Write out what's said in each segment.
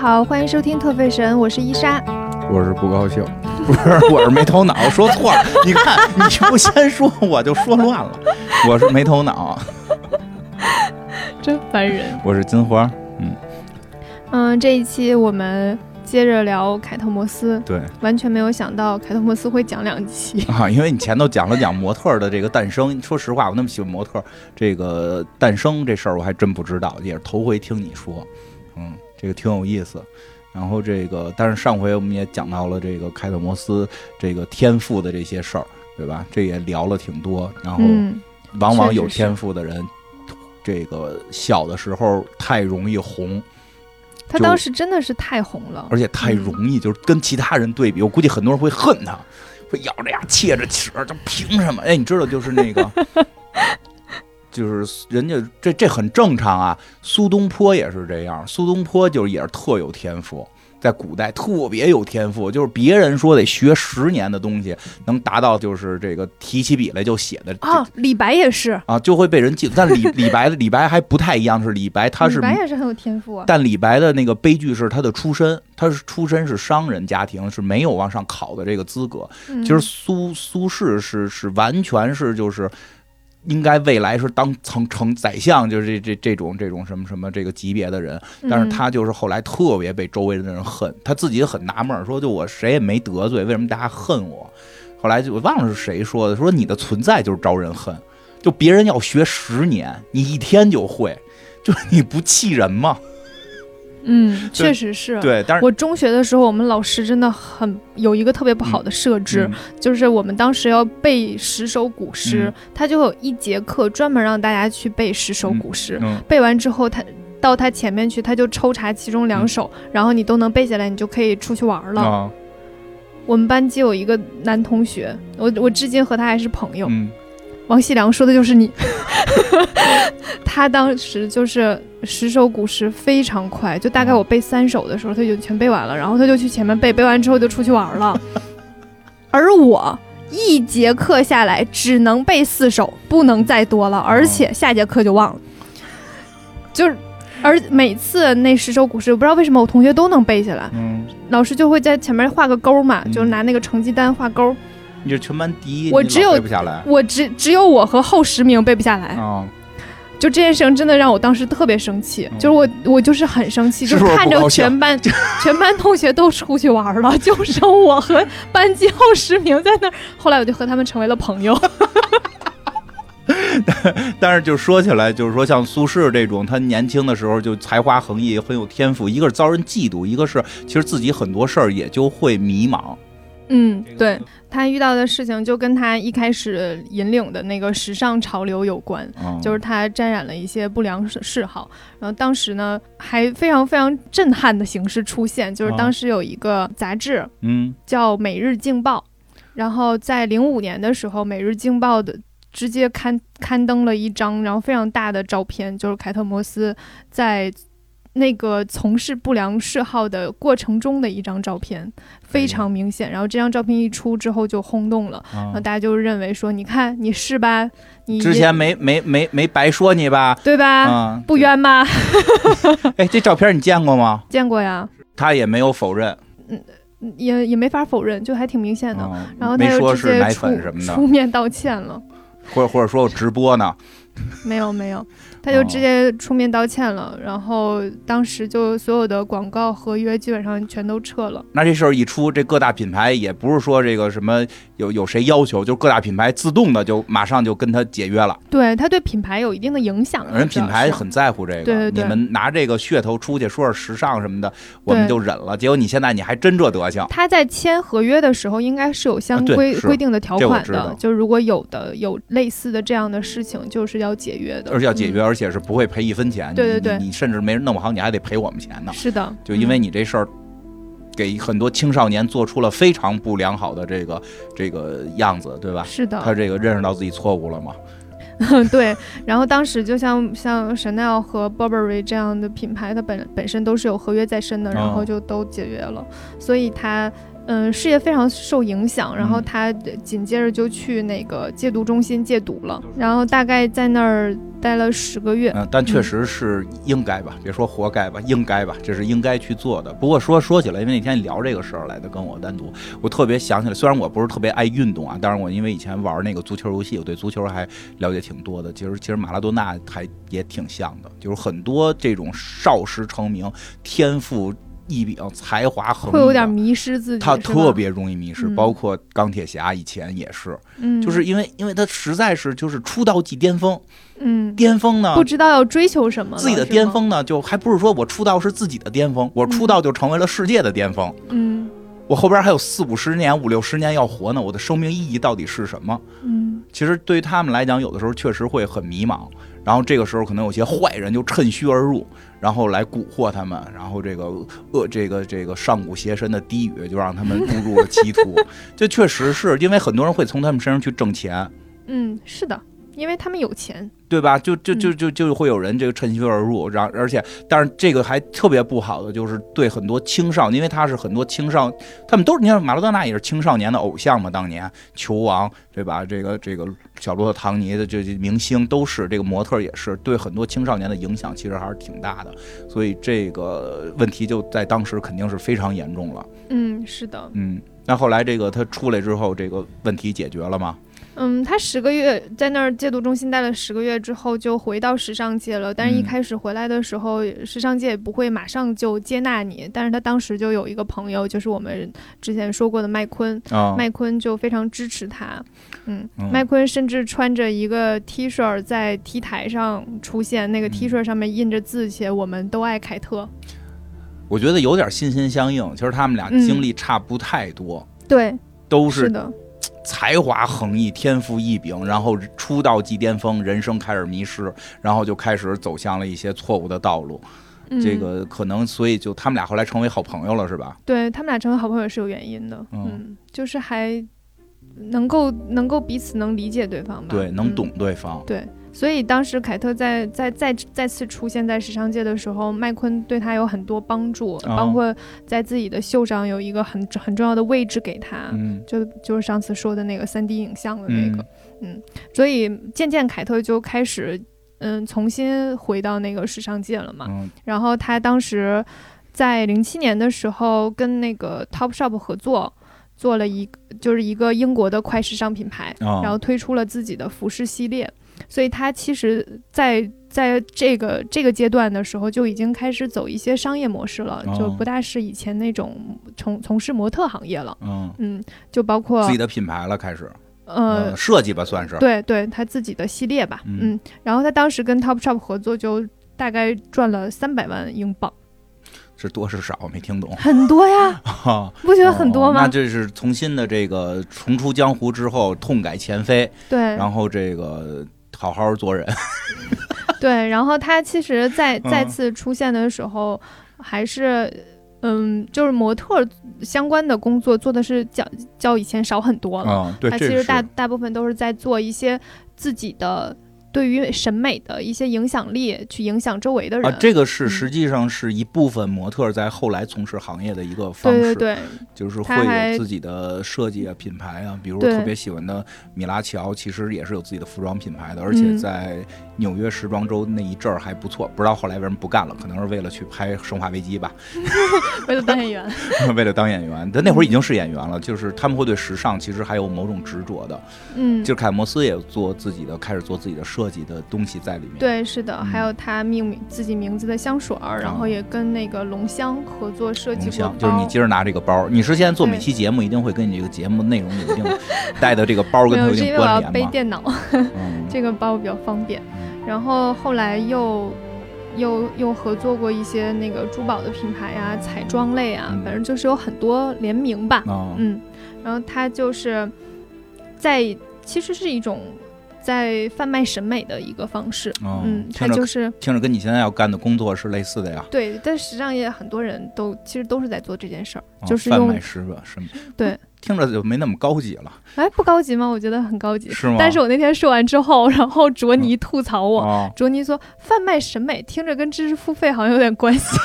好，欢迎收听特费神，我是伊莎。我是不高兴，不是，我是没头脑，说错了。你看，你不先说，我就说乱了。我是没头脑，真烦人。我是金花，嗯嗯，这一期我们接着聊凯特摩斯，对完全没有想到凯特摩斯会讲两期。啊，因为你前头讲了讲模特儿的这个诞生，说实话，我那么喜欢模特儿这个诞生这事儿，我还真不知道，也是头回听你说，嗯，这个挺有意思。然后这个，但是上回我们也讲到了这个凯特摩斯这个天赋的这些事儿，对吧？这也聊了挺多。然后嗯，往往有天赋的人，这个小的时候太容易红，他当时真的是太红了，而且太容易，就是跟其他人对比，我估计很多人会恨他，会咬着牙切着齿，这凭什么？哎，你知道，就是那个，就是人家这这很正常啊。苏东坡也是这样，苏东坡就是也是特有天赋。在古代特别有天赋，就是别人说得学十年的东西，能达到就是这个提起笔来就写的啊，李白也是，啊，就会被人记住。但李李白的李白还不太一样，是李白他是李白也是很有天赋啊。但李白的那个悲剧是他的出身，他是出身是商人家庭，是没有往上考的这个资格。嗯其实苏苏轼是是完全是就是应该未来是当成成宰相，就是这这这种这种什么什么这个级别的人，但是嗯他就是后来特别被周围的人恨，他自己也很纳闷，说就我谁也没得罪，为什么大家恨我？后来就我忘了是谁说的，说你的存在就是招人恨，就别人要学十年，你一天就会，就是你不气人吗？嗯，确实是。对，但是我中学的时候，我们老师真的很有一个特别不好的设置，嗯就是我们当时要背十首古诗，嗯他就有一节课专门让大家去背十首古诗。嗯背完之后，他到他前面去，他就抽查其中两首，然后你都能背下来，你就可以出去玩了。啊我们班级有一个男同学，我我至今和他还是朋友。嗯王细良说的就是你，他当时就是十首古诗非常快，就大概我背三首的时候，他就全背完了，然后他就去前面背，背完之后就出去玩了。而我一节课下来只能背四首，不能再多了，而且下节课就忘了。就是，而每次那十首古诗，我不知道为什么我同学都能背下来，嗯，老师就会在前面画个勾嘛，嗯就是拿那个成绩单画勾。你这全班第一，我只有背不下来我只只有我和后十名背不下来。啊，就这件事情真的让我当时特别生气，嗯就是我我就是很生气，就看着全班 全班同学都出去玩了，就剩我和班级后十名在那儿。后来我就和他们成为了朋友。但是就说起来，就是说像苏轼这种，他年轻的时候就才华横溢，很有天赋。一个是遭人嫉妒，一个是其实自己很多事儿也就会迷茫。嗯这，个对他遇到的事情就跟他一开始引领的那个时尚潮流有关。嗯，就是他沾染了一些不良嗜嗜好，然后当时呢还非常非常震撼的形式出现，就是啊当时有一个杂志，嗯叫《每日镜报》，然后在零五年的时候，《每日镜报》的直接刊刊登了一张然后非常大的照片，就是凯特摩斯在那个从事不良嗜好的过程中的一张照片，非常明显。然后这张照片一出之后就轰动了，然啊后大家就认为说，你看你是吧？你之前没没没没白说你吧？对吧？啊，不冤吧？哎，这照片你见过吗？见过呀，他也没有否认，嗯也也没法否认，就还挺明显的。嗯然后他没又直接说是奶出粉什么的，出面道歉了。或者或者说我直播呢。没有没有，他就直接出面道歉了，然后当时就所有的广告合约基本上全都撤了。那这事儿一出，这各大品牌也不是说这个什么有有谁要求，就各大品牌自动的就马上就跟他解约了。对他对品牌有一定的影响啊，人品牌很在乎这个，对对对你们拿这个噱头出去说是时尚什么的，我们就忍了。结果你现在你还真这德行，他在签合约的时候应该是有相规、是规定的条款的，就如果有的有类似的这样的事情，就是要解约的，而且要解约，嗯而且是不会赔一分钱。对对对你你甚至没人弄不好，你还得赔我们钱呢。是的，就因为嗯你这事儿。给很多青少年做出了非常不良好的这个这个样子，对吧？是的，他这个认识到自己错误了吗？对，然后当时就像像 Chanel 和 Burberry 这样的品牌，它本本身都是有合约在身的，然后哦就都解约了，所以它嗯，事业非常受影响，然后嗯他紧接着就去那个戒毒中心戒毒了，然后大概在那儿待了十个月。嗯，但确实是应该吧，别说活该吧，应该吧，这是应该去做的。不过说说起来，因为那天聊这个事儿来的，跟我单独，我特别想起来，虽然我不是特别爱运动啊，但是我因为以前玩那个足球游戏，我对足球还了解挺多的。其实其实马拉多纳还也挺像的，就是很多这种少时成名、天赋异禀、才华横溢，会有点迷失自己，他特别容易迷失，嗯包括钢铁侠以前也是，嗯，就是因为因为他实在是就是出道即巅峰，嗯，巅峰呢不知道要追求什么，自己的，巅峰呢，就还不是说我出道是自己的巅峰，我出道就成为了世界的巅峰。嗯我后边还有四五十年、五六十年要活呢，我的生命意义到底是什么？嗯其实对于他们来讲，有的时候确实会很迷茫。然后这个时候，可能有些坏人就趁虚而入，然后来蛊惑他们，然后这个恶这个这个上古邪神的低语就让他们误入了歧途。这确实是因为很多人会从他们身上去挣钱，嗯，是的，因为他们有钱，对吧？就就就嗯就就会有人这个趁虚而入，然后而且，但是这个还特别不好的就是对很多青少年，因为他是很多青少，他们都是你看马拉多纳也是青少年的偶像嘛，当年球王对吧？这个这个小罗伯特唐尼的这些明星都是，这个模特也是，对很多青少年的影响其实还是挺大的，所以这个问题就在当时肯定是非常严重了。嗯，是的，嗯，那后来这个他出来之后，这个问题解决了吗？嗯，他十个月在那儿戒毒中心待了十个月之后，就回到时尚界了。但是，一嗯开始回来的时候，时尚界也不会马上就接纳你。但是他当时就有一个朋友，就是我们之前说过的麦昆，啊、麦昆就非常支持他。嗯，嗯麦昆甚至穿着一个 T 恤在 T 台上出现，那个 T 恤上面印着字写“我们都爱凯特我觉得有点心心相印。其实他们俩嗯经历差不太多，”。对，都是是的，才华横溢、天赋异禀，然后出道即巅峰，人生开始迷失，然后就开始走向了一些错误的道路。嗯、这个可能，所以就他们俩后来成为好朋友了，是吧？对他们俩成为好朋友是有原因的。嗯嗯，就是还能够能够彼此能理解对方吧，对，能嗯懂对方。对，所以当时凯特在在再再次出现在时尚界的时候，麦昆对他有很多帮助，哦。包括在自己的秀上有一个很很重要的位置给他，嗯。就就是上次说的那个三 D 影像的那个，嗯。所以渐渐凯特就开始嗯重新回到那个时尚界了嘛，嗯然后他当时在零七年的时候跟那个 Topshop 合作。做了一个就是一个英国的快时尚品牌，啊，然后推出了自己的服饰系列，所以他其实在在这个这个阶段的时候就已经开始走一些商业模式了，哦就不大是以前那种从从事模特行业了。嗯，嗯，就包括自己的品牌了，开始呃，设计吧，算是。对对，他自己的系列吧，嗯嗯，然后他当时跟 Topshop 合作就大概赚了三百万英镑，是多是少没听懂。很多呀，哈，不觉得很多吗？哦那这是重新的这个重出江湖之后，痛改前非，对，然后这个好好做人。对，然后他其实再再嗯次出现的时候，还是嗯，就是模特相关的工作做的是较较以前少很多了。嗯，对，他其实大大部分都是在做一些自己的对于审美的一些影响力，去影响周围的人。啊，这个是嗯。实际上是一部分模特在后来从事行业的一个方式，对对对，就是会有自己的设计啊、品牌啊，比如特别喜欢的米拉乔，其实也是有自己的服装品牌的，而且嗯在纽约时装周那一阵儿还不错，不知道后来为什么不干了，可能是为了去拍《生化危机》吧，为了当演员。为了当演员。他那会儿已经是演员了，就是他们会对时尚其实还有某种执着的。嗯，就是凯莫斯也做自己的，开始做自己的设计的东西在里面。对，是的，嗯还有他命名自己名字的香水儿，然后也跟那个龙香合作设计过龙香，就是你包今儿拿这个包，你是现在做每期节目一定会跟你这个节目内容有一定带的这个包跟没有，它有一定是因为我要？背电脑，嗯，这个包比较方便。嗯然后后来又又又合作过一些那个珠宝的品牌啊、彩妆类啊，嗯反正就是有很多联名吧。啊，嗯，然后他就是在其实是一种在贩卖审美的一个方式。哦嗯，他就是听着跟你现在要干的工作是类似的呀，对，但实际上也很多人都其实都是在做这件事儿，哦就是用贩卖什么什么，对，听着就没那么高级了，哎不高级吗？我觉得很高级。是吗？但是我那天说完之后，然后卓尼吐槽我，哦，卓尼说贩卖审美听着跟知识付费好像有点关系。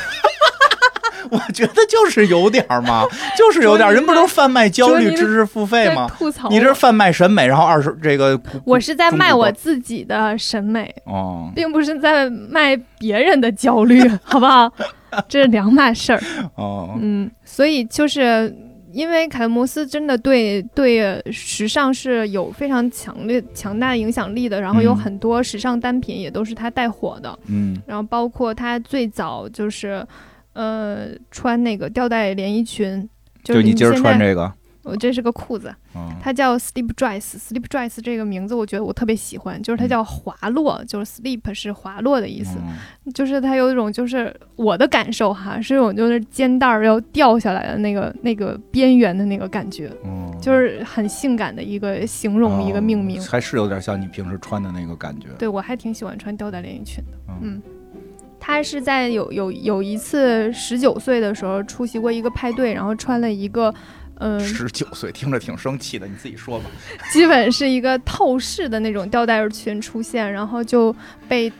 我觉得就是有点儿嘛，就是有点儿。人不都贩卖焦虑、知识付费吗？吐槽你这是贩卖审美，然后二十这个 我是在卖我自己的审美，哦并不是在卖别人的焦虑，好不好？这是两码事儿。哦嗯，所以就是因为凯特摩斯真的对对时尚是有非常强烈强大的影响力的，然后有嗯很多时尚单品也都是他带火的，嗯然后包括他最早就是呃穿那个吊带连衣裙。就你今儿穿这个，我这是个裤子，嗯它叫 Sleep Dress，Sleep Dress 这个名字我觉得我特别喜欢，就是它嗯叫滑落，就是 sleep 是滑落的意思，嗯就是它有一种就是我的感受哈，是一种就是肩带儿要掉下来的那个那个边缘的那个感觉，嗯就是很性感的一个形容、一个命名哦。还是有点像你平时穿的那个感觉。对我还挺喜欢穿吊带连衣裙的，嗯嗯。他是在有有有一次十九岁的时候出席过一个派对，然后穿了一个，嗯、十九岁听着挺生气的，你自己说吧。基本是一个透视的那种吊带儿裙出现，然后就被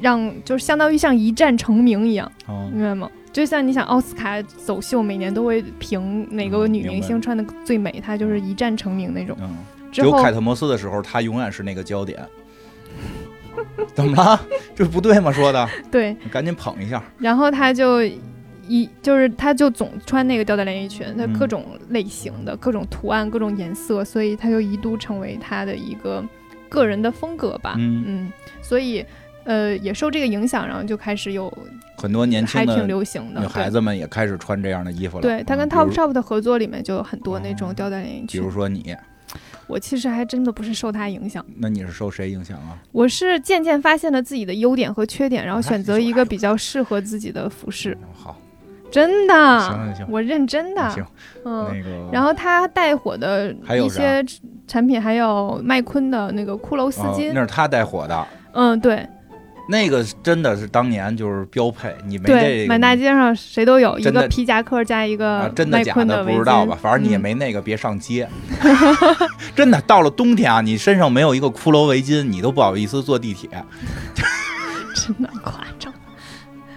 让就是相当于像一战成名一样，哦明白吗？就像你想奥斯卡走秀，每年都会评哪个女嗯明星穿的最美，她就是一战成名那种。嗯，有凯特摩斯的时候，她永远是那个焦点。怎么了？这不对吗？说的，对，你赶紧捧一下。然后她就一就是她就总穿那个吊带连衣裙，她嗯各种类型的、各种图案、各种颜色，所以她就一度成为她的一个个人的风格吧。嗯所以呃也受这个影响，然后就开始有很多年轻还挺的流行的女孩子们也开始穿这样的衣服了。对，他跟 Top Shop 的合作里面就有很多那哦种吊带连衣裙比如。说你，我其实还真的不是受他影响，那你是受谁影响啊？我是渐渐发现了自己的优点和缺点，然后选择一个比较适合自己的服饰。好，真的，行行行我认真的。行，嗯，那个，然后他带火的一些产品，还有麦昆的那个骷髅丝哦巾。那是他带火的，嗯，对那个真的是当年就是标配，你没对，这个满大街上谁都有一个皮夹克加一啊个，麦真的假的不知道吧。？反正你也嗯没那个，别上街。真的，到了冬天啊，你身上没有一个骷髅围巾，你都不好意思坐地铁。真的夸张。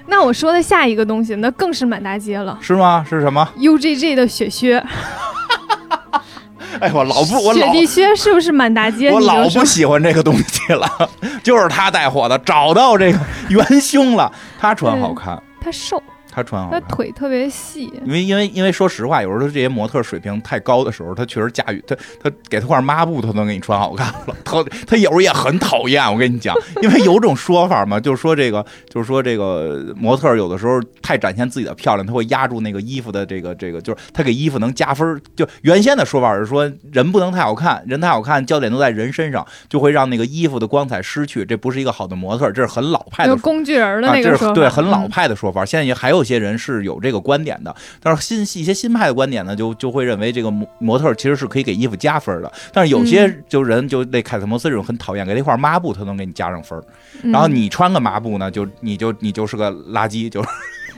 那我说的下一个东西，那更是满大街了。是吗？是什么？UGG 的雪靴，哎，我老不，我老雪地靴是不是满大街？我老不喜欢这个东西了，就是他带火的，找到这个元凶了。他穿好看，他瘦，他穿好看。他腿特别细。因为因为因为说实话，有时候这些模特水平太高的时候，他确实驾驭他他给他块抹布，他能给你穿好看了。他他有时候也很讨厌，我跟你讲，因为有种说法嘛，就是说这个就是说这个模特有的时候太展现自己的漂亮，他会压住那个衣服的这个这个，就是他给衣服能加分。就原先的说法是说人不能太好看，人太好看，焦点都在人身上，就会让那个衣服的光彩失去，这不是一个好的模特，这是很老派的工具人儿的啊，这是那个说，对很老嗯派的说法。现在也还有一些人是有这个观点的，但是新一些新派的观点呢，就就会认为这个模模特其实是可以给衣服加分的。但是有些嗯就人就那凯特摩斯这种很讨厌，给他一块抹布，他能给你加上分然后你穿个抹布呢，就你就你就是个垃圾，就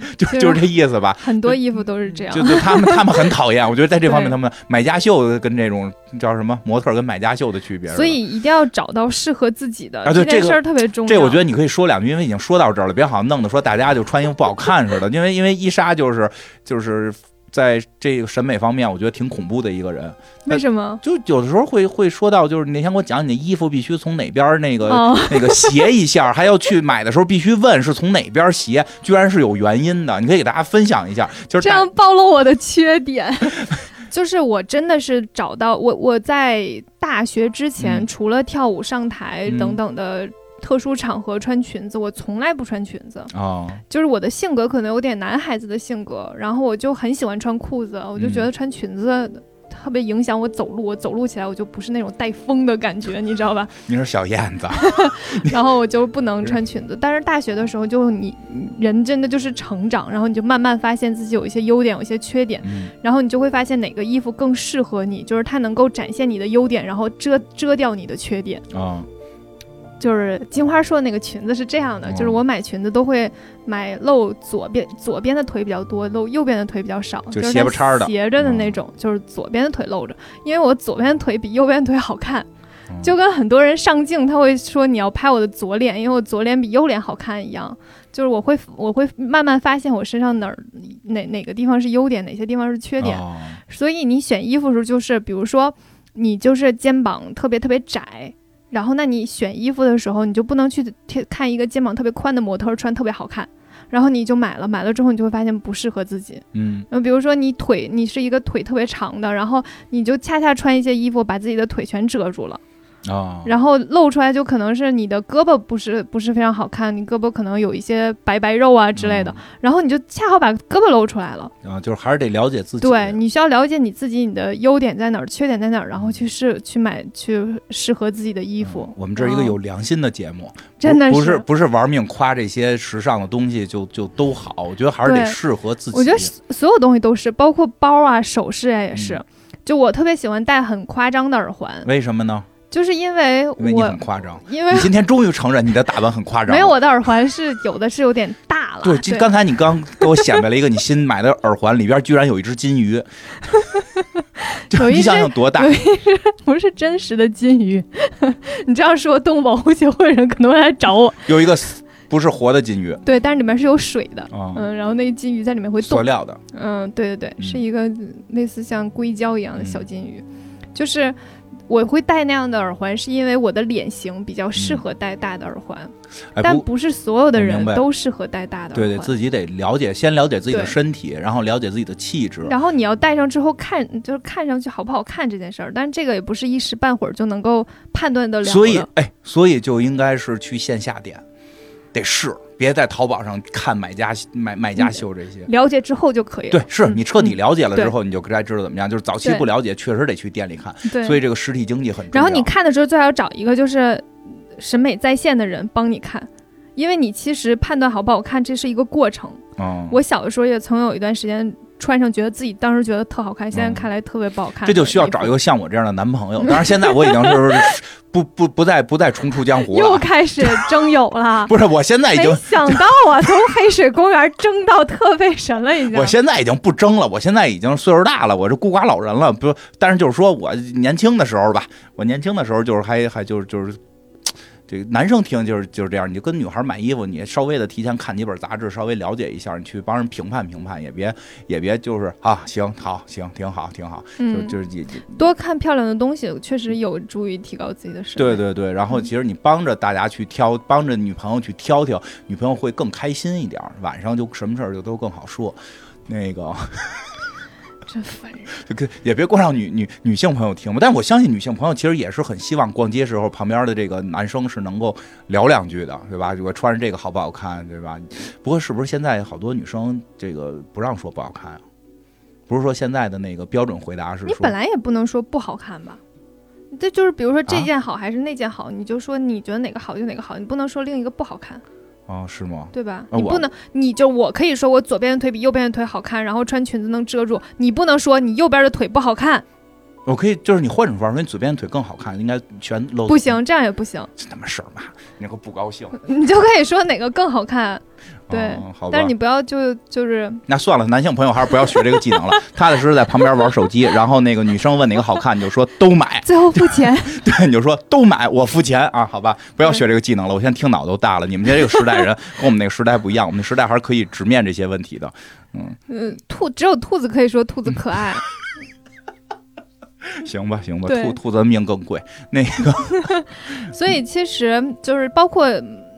就就是这意思吧。很多衣服都是这样就。就他们他们很讨厌，我觉得在这方面他们买家秀跟这种叫什么模特跟买家秀的区别。所以一定要找到适合自己的啊对这个事儿特别重要。这我觉得你可以说两句，因为已经说到这儿了，别好像弄得说大家就穿衣服不好看似的。因为因为伊莎就是就是在这个审美方面，我觉得挺恐怖的一个人。为什么？就有的时候会会说到，就是你那天给我讲，你的衣服必须从哪边那个、哦，那个斜一下，还要去买的时候必须问是从哪边斜，居然是有原因的。你可以给大家分享一下，就是这样暴露我的缺点。就是我真的是找到我我在大学之前，嗯除了跳舞上台嗯等等的特殊场合穿裙子，我从来不穿裙子。啊、就是我的性格可能有点男孩子的性格，然后我就很喜欢穿裤子，我就觉嗯得穿裙子特别影响我走路，我走路起来我就不是那种带风的感觉，你知道吧？你是小燕子，然后我就不能穿裙子。但是大学的时候，就你人真的就是成长，然后你就慢慢发现自己有一些优点，有一些缺点，嗯然后你就会发现哪个衣服更适合你，就是它能够展现你的优点，然后遮遮掉你的缺点。啊、就是金花说的那个裙子是这样的，哦就是我买裙子都会买露左边左边的腿比较多，露右边的腿比较少，就是斜不叉的斜着的那种，就是左边的腿露着，因为我左边的腿比右边腿好看。嗯就跟很多人上镜，他会说你要拍我的左脸，因为我左脸比右脸好看一样。就是我会我会慢慢发现我身上哪儿哪哪个地方是优点，哪些地方是缺点。哦所以你选衣服的时候，就是比如说你就是肩膀特别特别窄，然后那你选衣服的时候，你就不能去贴看一个肩膀特别宽的模特穿特别好看，然后你就买了，买了之后你就会发现不适合自己。嗯。那比如说你腿，你是一个腿特别长的，然后你就恰恰穿一些衣服把自己的腿全遮住了，啊，然后露出来就可能是你的胳膊不是不是非常好看，你胳膊可能有一些白白肉啊之类的，然后你就恰好把胳膊露出来了。啊，就是还是得了解自己。对，你需要了解你自己，你的优点在哪儿，缺点在哪儿，然后去试去买去适合自己的衣服。嗯我们这是一个哦有良心的节目，真的是不不是不是玩命夸这些时尚的东西就就都好，我觉得还是得适合自己。我觉得所有东西都是，包括包啊、首饰啊也是。嗯就我特别喜欢戴很夸张的耳环，为什么呢？就是因为因为你很我夸张。因为你今天终于承认你的打扮很夸张。没有我的耳环是有的是有点大了。对，刚才你刚给我显摆了一个你新买的耳环，里边居然有一只金鱼，就有一你想想多大有？一只不是真实的金鱼，你这样说，动物保护协会人可能会来找我。有一个不是活的金鱼对，但是里面是有水的，啊，嗯，然后那个金鱼在里面会动，塑料的。嗯，对对对，嗯是一个类似像硅胶一样的小金鱼，就是。我会戴那样的耳环，是因为我的脸型比较适合戴大的耳环，但不是所有的人都适合戴大的耳环。对对，自己得了解，先了解自己的身体，然后了解自己的气质。然后你要戴上之后看，就是看上去好不好看这件事儿，但是这个也不是一时半会儿就能够判断得了的。所以，哎，所以就应该是去线下店，得试，别在淘宝上看买家买卖家秀这些。了解之后就可以了。对，是嗯你彻底嗯了解了之后，你就该知道怎么样。就是早期不了解，确实得去店里看。对，所以这个实体经济很重要。然后你看的时候最好找一个就是审美在线的人帮你看，因为你其实判断好不好看这是一个过程。嗯，我小的时候也曾有一段时间穿上，觉得自己当时觉得特好看，现在嗯看来特别不好看。这就需要找一个像我这样的男朋友。当然，现在我已经是 不不不再不再重出江湖了又。开始征友了。不是，我现在已经，想到啊，从黑水公园争到特费神了，已经。我现在已经不争了。我现在已经岁数大了，我是孤寡老人了。不，但是就是说我年轻的时候吧，我年轻的时候就是还还就是就是。这个男生听就是就是这样，你就跟女孩买衣服，你稍微的提前看几本杂志，稍微了解一下，你去帮人评判评判，也别也别就是啊，行好行挺好挺好，就嗯，就是也也多看漂亮的东西，确实有助于提高自己的审美。对对对，然后其实你帮着大家去挑，帮着女朋友去挑挑，女朋友会更开心一点，晚上就什么事儿就都更好说。那个真烦人。也别光让女女女性朋友听吧，但是我相信女性朋友其实也是很希望逛街时候旁边的这个男生是能够聊两句的，对吧？我穿着这个好不好看，对吧？不过是不是现在好多女生这个不让说不好看啊？不是说现在的那个标准回答是你本来也不能说不好看吧？这就是比如说这啊件好还是那件好，你就说你觉得哪个好就哪个好，你不能说另一个不好看，哦是吗？对吧？啊你不能，你就我可以说我左边的腿比右边的腿好看，然后穿裙子能遮住，你不能说你右边的腿不好看，我可以就是你换种方式说，你左边的腿更好看，应该全露。不，行，这样也不行，真他妈事儿嘛！你可不高兴。你就可以说哪个更好看，对哦好吧。但是你不要就就是那算了，男性朋友还是不要学这个技能了。踏踏实实在旁边玩手机，然后那个女生问哪个好看，你就说都买，最后付钱。对，你就说都买，我付钱啊，好吧，不要学这个技能了。我现在听脑都大了。你们这个时代人跟我们那个时代不一样，我们那时代还是可以直面这些问题的。嗯，兔只有兔子可以说兔子可爱，行吧，行吧，兔兔子的命更贵。那个，所以其实就是包括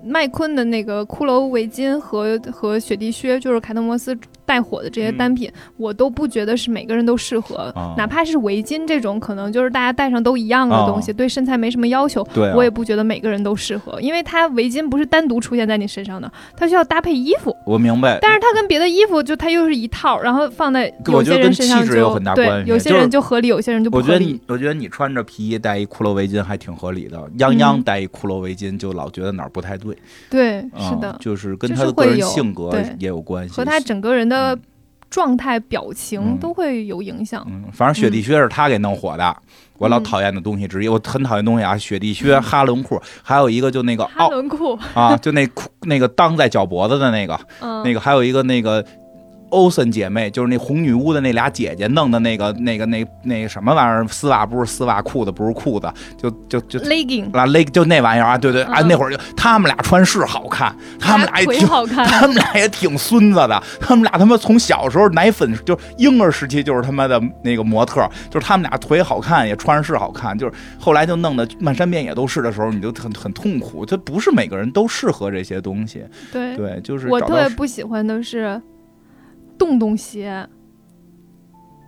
麦昆的那个骷髅围巾和和雪地靴，就是凯特摩斯带火的这些单品，我都不觉得是每个人都适合。啊哪怕是围巾这种，可能就是大家戴上都一样的东西，对身材没什么要求，啊我也不觉得每个人都适合，因为它围巾不是单独出现在你身上的，它需要搭配衣服。我明白。但是它跟别的衣服就它又是一套，然后放在有些人身上就气质有很大对关，系有些人就合理，有些人就不合理我觉得你。，我觉得你穿着皮衣戴一骷髅围巾还挺合理的。泱泱嗯戴一骷髅围巾，就老觉得哪儿不太对。对，啊是的，就是跟他的个人性格也有关系，和他整个人的状态、表情嗯都会有影响。嗯，反正雪地靴是他给弄火的，我老嗯讨厌的东西之一。我很讨厌东西啊，雪地靴、哈伦裤，还有一个就那个哈伦裤，啊，就那裤那个裆在脚脖子的那个，嗯，那个还有一个那个欧森姐妹，就是那红女巫的那俩姐姐弄的那个那个那那什么玩意儿，丝袜不是丝袜，裤子不是裤子，就就就 legging，啊 leg 就那玩意儿啊，对对啊，嗯那会儿就他们俩穿是好看，他们俩也挺好看，他们俩也挺孙子的，他们俩他妈从小时候奶粉就婴儿时期就是他妈的那个模特，就是他们俩腿好看，也穿着是好看，就是后来就弄得漫山遍野都是的时候，你就很很痛苦。这不是每个人都适合这些东西，对，对，就是我特别不喜欢的是洞洞鞋。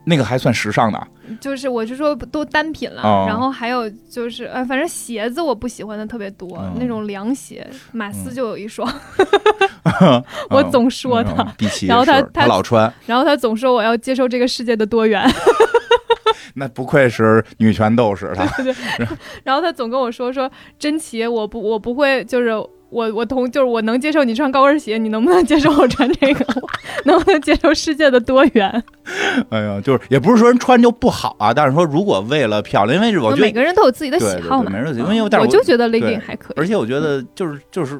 那个还算时尚的，就是我是说都单品了，哦。然后还有就是呃，反正鞋子我不喜欢的特别多，嗯那种凉鞋，马斯嗯。就有一双，我嗯总说他，嗯然后他他他老穿，然后他总说我要接受这个世界的多元，那不愧是女权斗士，他。然后他总跟我说说珍奇，我不我不会就是。我我同就是我能接受你穿高跟鞋，你能不能接受我穿这个？能不能接受世界的多元？哎呀，就是也不是说人穿就不好啊，但是说如果为了漂亮，因为我觉得每个人都有自己的喜好嘛。对每个人有自己嗯因为但是我我就觉得对 legging 还可以。而且我觉得就是就是，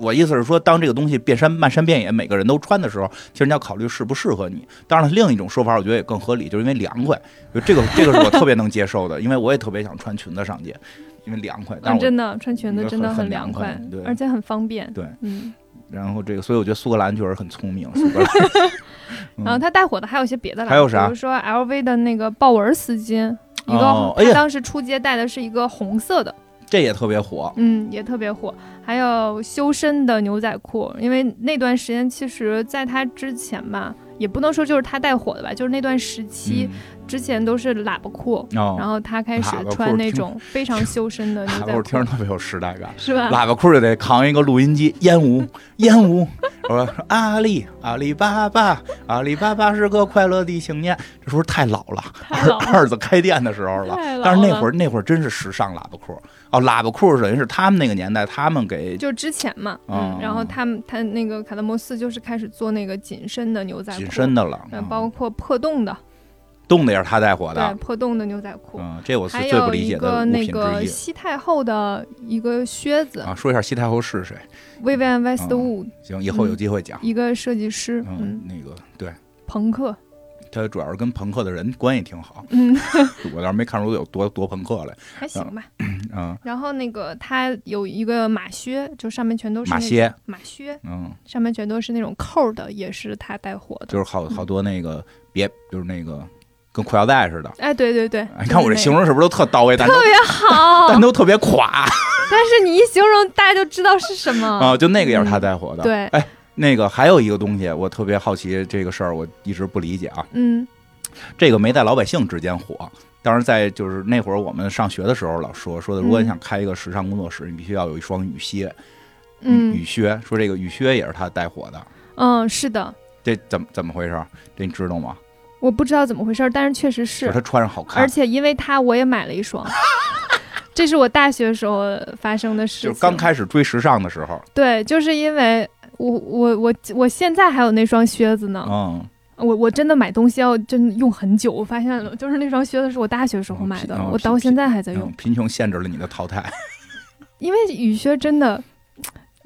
我意思是说，当这个东西遍山漫山遍野，每个人都穿的时候，其实你要考虑适不适合你。当然了，另一种说法我觉得也更合理，就是因为凉快，就这个这个是我特别能接受的，因为我也特别想穿裙子上街，因为凉快。但嗯，真的穿裙子真的很凉凉快而且很方便。对，嗯，然后这个，所以我觉得苏格兰确实很聪明。苏格兰，嗯然后他带火的还有一些别的啦，还有啥比如说 LV 的那个豹纹丝巾，一个他当时出街带的是一个红色的，这也特别火。嗯，也特别火。还有修身的牛仔裤，因为那段时间其实在他之前吧，也不能说就是他带火的吧，就是那段时期、之前都是喇叭裤。然后他开始穿那种非常修身的 牛仔裤听着，特别有时代感。是吧？喇叭裤就得扛一个录音机，烟雾，烟雾。我说阿里阿里巴巴，阿里巴巴是个快乐的青年。这是不是太老了？太老了二子开店的时候了。了。但是那会儿那会儿真是时尚喇叭裤哦，喇叭裤等于是他们那个年代他们给就之前嘛，哦嗯，然后他们他那个卡德摩斯就是开始做那个紧身的牛仔裤，紧身的了，包括破洞的，冻的也是他带火对，的。破洞的牛仔裤，嗯，这我是最不理解的物那个品之一西太后的一个靴子啊。说一下西太后是谁？，Vivienne Westwood，行，以后有机会讲。一个设计师，嗯嗯，，那个对朋克，他主要是跟朋克的人关系挺好，嗯，我倒是没看出有多多朋克来。还行吧。嗯然后那个他有一个马靴，就上面全都是马靴，马靴嗯，上面全都是那种扣的，也是他带火的。就是好好多那个别，就是那个跟裤腰带似的。哎，对对对，哎你看我这形容是不是都特到位？特别好，但都特别垮 但是你一形容，大家就知道是什么。啊！就那个也是他带火的。嗯对哎，那个还有一个东西，我特别好奇这个事儿，我一直不理解啊。嗯这个没在老百姓之间火，当然在就是那会儿我们上学的时候老说说的，如果你嗯想开一个时尚工作室，你必须要有一双雨靴，嗯雨靴。说这个雨靴也是他带火的，嗯，是的，这怎么怎么回事？这你知道吗？我不知道怎么回事儿，但是确实是就是他，穿上好看而，且因为它，我也买了一双。这是我大学时候发生的事情。就是刚开始追时尚的时候，对，就是因为我我我我现在还有那双靴子呢。嗯，我我真的买东西要真的用很久，我发现了，就是那双靴子是我大学时候买的，嗯我到现在还在用嗯。贫穷限制了你的淘汰。因为雨靴真的，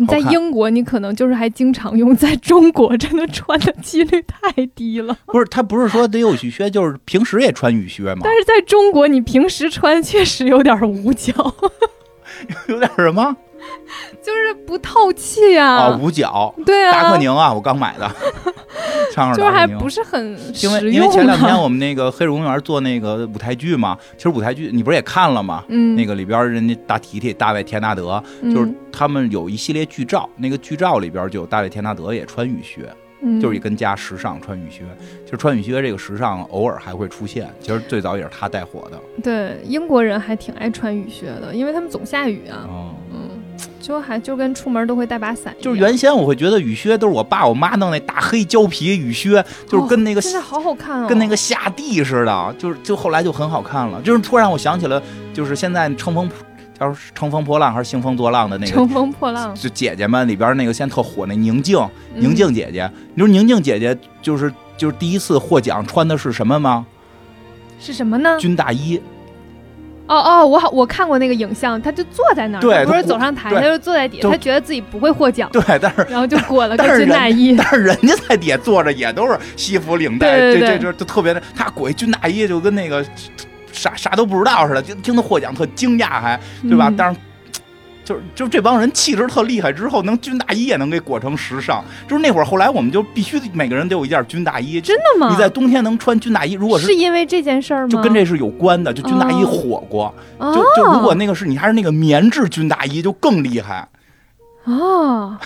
你在英国你可能就是还经常用，在中国真的穿的几率太低了。不是，他不是说得有雨靴，就是平时也穿雨靴吗？但是在中国，你平时穿确实有点捂脚，有点什么 就是不透气呀、啊？捂脚。对啊，达克宁啊，我刚买的，上就是还不是很因为实用因为前两天啊我们那个黑水公园做那个舞台剧嘛，其实舞台剧你不是也看了吗？嗯，那个里边人家大提提大卫田纳德，就是嗯他们有一系列剧照，那个剧照里边就有大卫田纳德也穿雨靴，嗯就是一跟加时尚穿雨靴。其实穿雨靴这个时尚偶尔还会出现，其实最早也是他带火的。对英国人还挺爱穿雨靴的，因为他们总下雨啊，哦，嗯，就还就跟出门都会带把伞，就是原先我会觉得雨靴都是我爸我妈弄那大黑胶皮雨靴，就是跟那个哦现在好好看哦，跟那个下地似的，就是就后来就很好看了，就是突然我想起了，就是现在乘风叫乘风破浪还是兴风作浪的那个乘风破浪，就姐姐们里边那个现在特火那宁静，嗯。宁静姐姐，你说宁静姐姐就是就是第一次获奖穿的是什么吗？是什么呢？军大衣，哦哦，我好，我看过那个影像，他就坐在那儿，对不是走上台，他就坐在底下，他觉得自己不会获奖，对，但是然后就裹了个军大衣。但是人家在底下坐着也都是西服领带，对对对这这这就特别的，他裹一军大衣就跟那个啥啥都不知道似的，就听他获奖特惊讶还对吧？嗯但是。就是就这帮人气质特厉害，之后能军大衣也能给裹成时尚。就是那会儿，后来我们就必须每个人都有一件军大衣。真的吗？你在冬天能穿军大衣，如果是因为这件事儿吗？就跟这是有关的，就军大衣哦火过。哦就就如果那个是你还是那个棉质军大衣，就更厉害。哦，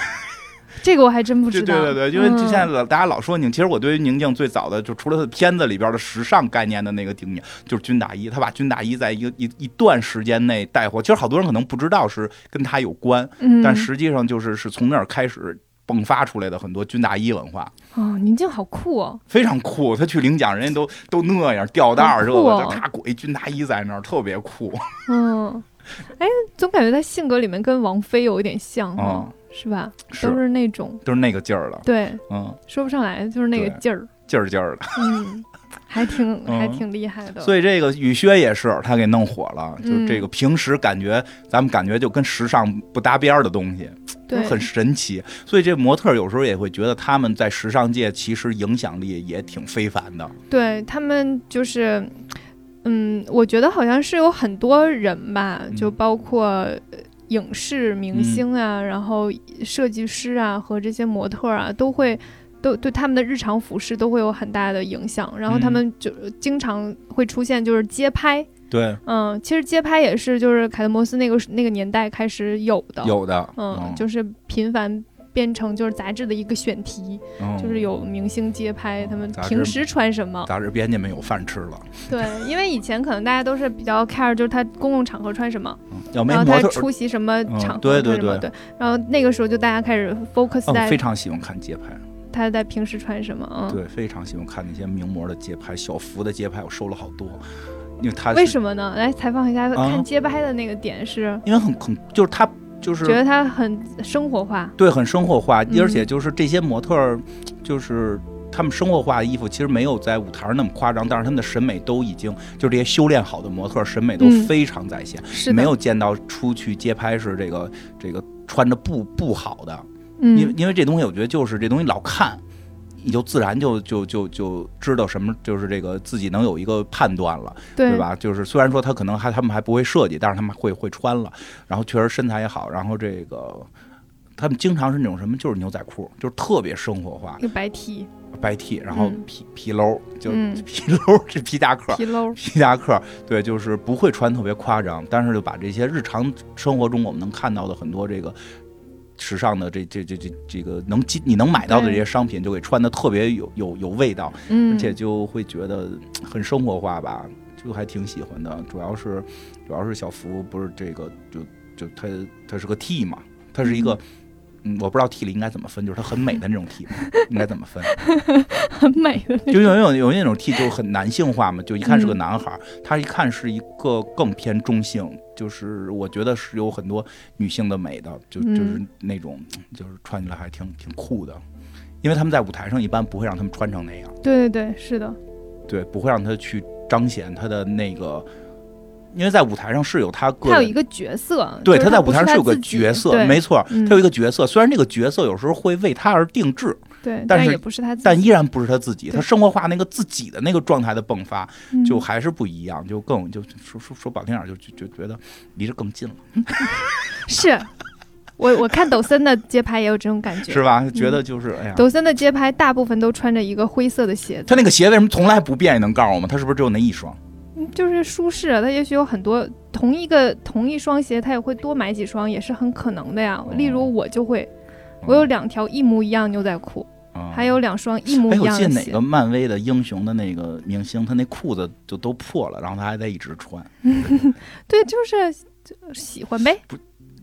这个我还真不知道。对对对对，因为嗯现在老大家老说宁，其实我对于宁静最早的就除了他的片子里边的时尚概念的那个定义，就是军大衣。他把军大衣在一个一一段时间内带火，其实好多人可能不知道是跟他有关，嗯，但实际上就是是从那儿开始。迸发出来的很多军大衣文化哦，宁静好酷哦，非常酷，他去领奖，人家都都那样吊带儿这个，很酷哦就他裹一军大衣在那儿，特别酷。嗯，哎，总感觉他性格里面跟王菲有一点像哈、嗯是吧？是。都是那种。都是那个劲儿了，对，嗯，说不上来，就是那个劲儿，劲儿劲儿的。嗯，还挺嗯。还挺厉害的。所以这个雨靴也是他给弄火了，就是这个平时感觉咱们感觉就跟时尚不搭边儿的东西，就对，很神奇。所以这模特有时候也会觉得他们在时尚界其实影响力也挺非凡的。对他们就是，嗯，我觉得好像是有很多人吧，嗯。就包括呃影视明星啊，然后设计师啊和这些模特啊，都会。都对他们的日常服饰都会有很大的影响，然后他嗯。们就经常会出现就是街拍，对，嗯，其实街拍也是就是凯特摩斯那个那个年代开始有的，有的，嗯，就是频繁变成就是杂志的一个选题，嗯就是有明星街拍他们平时穿什么，杂志编辑们有饭吃了。对，因为以前可能大家都是比较 care 就是他公共场合穿什么，嗯然后他出席什么嗯场合对对对对，然后那个时候就大家开始 focus 嗯，在非常喜欢看街拍，他在平时穿什么，嗯，对，非常喜欢看那些名模的街拍，小福的街拍，我收了好多，因为他为什么呢？来采访一下，啊。看街拍的那个点是因为很很就是他就是觉得他很生活化，对，很生活化，嗯。而且就是这些模特儿，就是他们生活化的衣服，其实没有在舞台上那么夸张，但是他们的审美都已经，就这些修炼好的模特儿审美都嗯。非常在线，是，没有见到出去街拍是这个这个穿着不不好的，因为嗯，因为这东西我觉得就是这东西老看。你就自然就就就就知道什么，就是这个自己能有一个判断了，对对？吧？就是虽然说他可能还他们还不会设计，但是他们会会穿了，然后确实身材也好，然后这个他们经常是那种什么，就是牛仔裤，就是特别生活化白 T 白 T，然后嗯皮皮褛，就嗯皮褛这皮夹克。皮褛，皮夹克，对，就是不会穿特别夸张，但是就把这些日常生活中我们能看到的很多这个时尚的这这这这这个能进你能买到的这些商品，就给穿的特别有有有味道，嗯，而且就会觉得很生活化吧，就还挺喜欢的。主要是主要是小福不是这个就就他他是个 T 嘛，他是一个。嗯，我不知道 T 里应该怎么分，就是他很美的那种 T，应该怎么分？很美的那就有有有那种 T 就很男性化嘛，就一看是个嗯男孩儿，他一看是一个更偏中性，就是我觉得是有很多女性的美的，就嗯。就是那种就是穿起来还挺挺酷的，因为他们在舞台上一般不会让他们穿成那样。对对对，是的，对，不会让他去彰显他的那个，因为在舞台上是有他个人，他有一个角色，对，他在舞台上是有个角色，没错，嗯。他有一个角色，虽然这个角色有时候会为他而定制，对，但是但也不是他自己，但依然不是他自己，他生活化那个自己的那个状态的迸发，嗯就还是不一样，就更就说说说不好听点，就就就觉得离着更近了，是。我我看抖森的街拍也有这种感觉，是吧？觉得就是哎呀。抖森的街拍大部分都穿着一个灰色的鞋子，他那个鞋为什么从来不变？你能告诉我吗？他是不是只有那一双？嗯就是舒适。他也许有很多同一个同一双鞋，他也会多买几双，也是很可能的呀。例如我就会，我有两条一模一样牛仔裤，嗯，还有两双一模哎，一样的鞋我记得哪个。漫威的英雄的那个明星，他那裤子就都破了，然后他还在一直穿。对，就是就喜欢呗。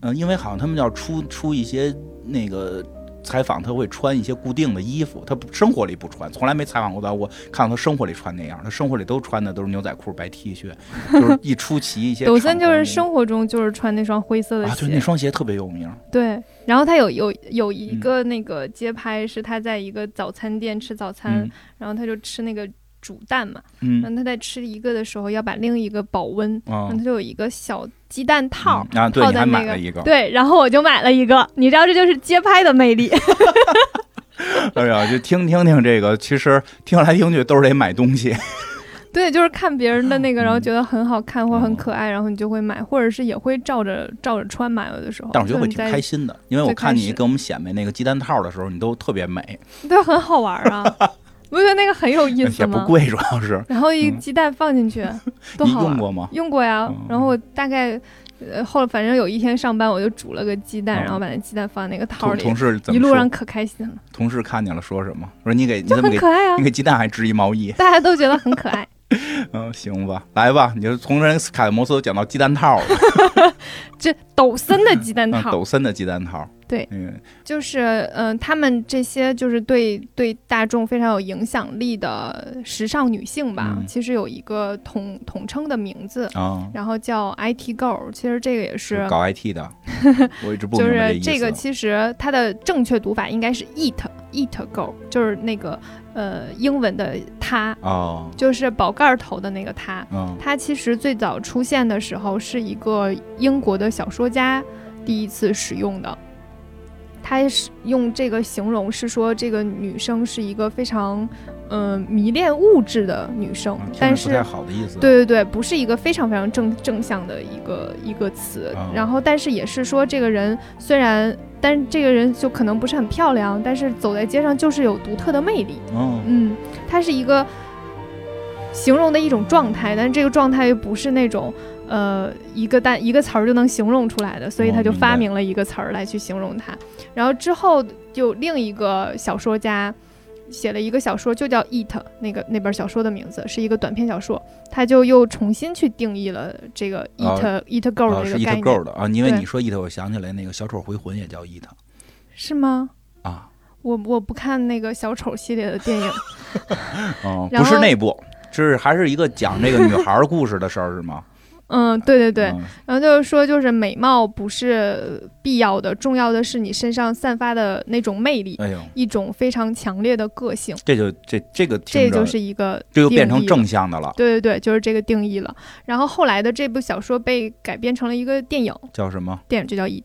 嗯，因为好像他们要出出一些那个采访，他会穿一些固定的衣服，他不生活里不穿，从来没采访过他。我看到他生活里穿那样，他生活里都穿的都是牛仔裤、白 T 恤，就是一出奇一些。抖森就是生活中就是穿那双灰色的啊，鞋，对，那双鞋特别有名。对，然后他有有有一嗯个那个街拍是他在一个早餐店吃早餐，嗯然后他就吃那个煮蛋嘛，然嗯后他在吃一个的时候要把另一个保温，然啊后他就有一个小鸡蛋套。嗯啊，对，你还套在那个买了一个，对，然后我就买了一个，你知道这就是街拍的魅力。哎呀，就听听听这个，其实听来听去都是得买东西。对，就是看别人的那个，然后嗯觉得很好看或者很嗯可爱，然后你就会买，或者是也会照着照着穿买。有的时候，但我觉得会挺开心的，因为我看你给我们显摆那个鸡蛋套的时候，你都特别美，对，很好玩啊，不觉得那个很有意也思吗？不贵，主要是。然后一鸡蛋放进去，多你好玩。用过吗？用过呀嗯，然后我大概，呃，后反正有一天上班我就煮了个鸡蛋，嗯然后把那鸡蛋放在那个套里，同同事怎一？路上可开心了，同事看见了说什么？说你给你就怎么给很可爱啊你，给鸡蛋还织一毛衣？大家都觉得很可爱。嗯，行吧，来吧，你就从人卡摩斯讲到鸡蛋套了，这抖森的鸡蛋嗯 套，抖森的鸡蛋套。对嗯就是嗯、呃他们这些就是对对大众非常有影响力的时尚女性吧，嗯其实有一个统统称的名字，啊，然后叫 IT girl。其实这个也是搞 IT 的，我一直不就。是这个，其实它的正确读法应该是 eat eat girl，就是那个呃英文的它，哦，就是宝盖头的那个它。嗯它其实最早出现的时候是一个英国的小说家第一次使用的。他是用这个形容是说这个女生是一个非常嗯、呃迷恋物质的女生，但是不太好的意思。对对对，不是一个非常非常正正向的一个一个词。啊然后，但是也是说，这个人虽然，但是这个人就可能不是很漂亮，但是走在街上就是有独特的魅力。嗯嗯，它是一个形容的一种状态，但是这个状态又不是那种呃一个单一个词儿就能形容出来的，所以他就发明了一个词儿来去形容它。然后之后就另一个小说家。写了一个小说，就叫《Eat》，那个那本小说的名字是一个短篇小说，他就又重新去定义了这个 Eat、Eat Girl 啊，是这个概念，Girl 的啊，因为你说 Eat，我想起来那个小丑回魂也叫 Eat 是吗？啊，我我不看那个小丑系列的电影，嗯，不是那部，就是还是一个讲这个女孩儿故事的事儿是吗？嗯，对对对，嗯。然后就是说，就是美貌不是必要的，重要的是你身上散发的那种魅力，哎，一种非常强烈的个性，这就这这个这就是一个这就变成正向的了，对对对，就是这个定义了。然后后来的这部小说被改编成了一个电影，叫什么？电影就叫《Eat》，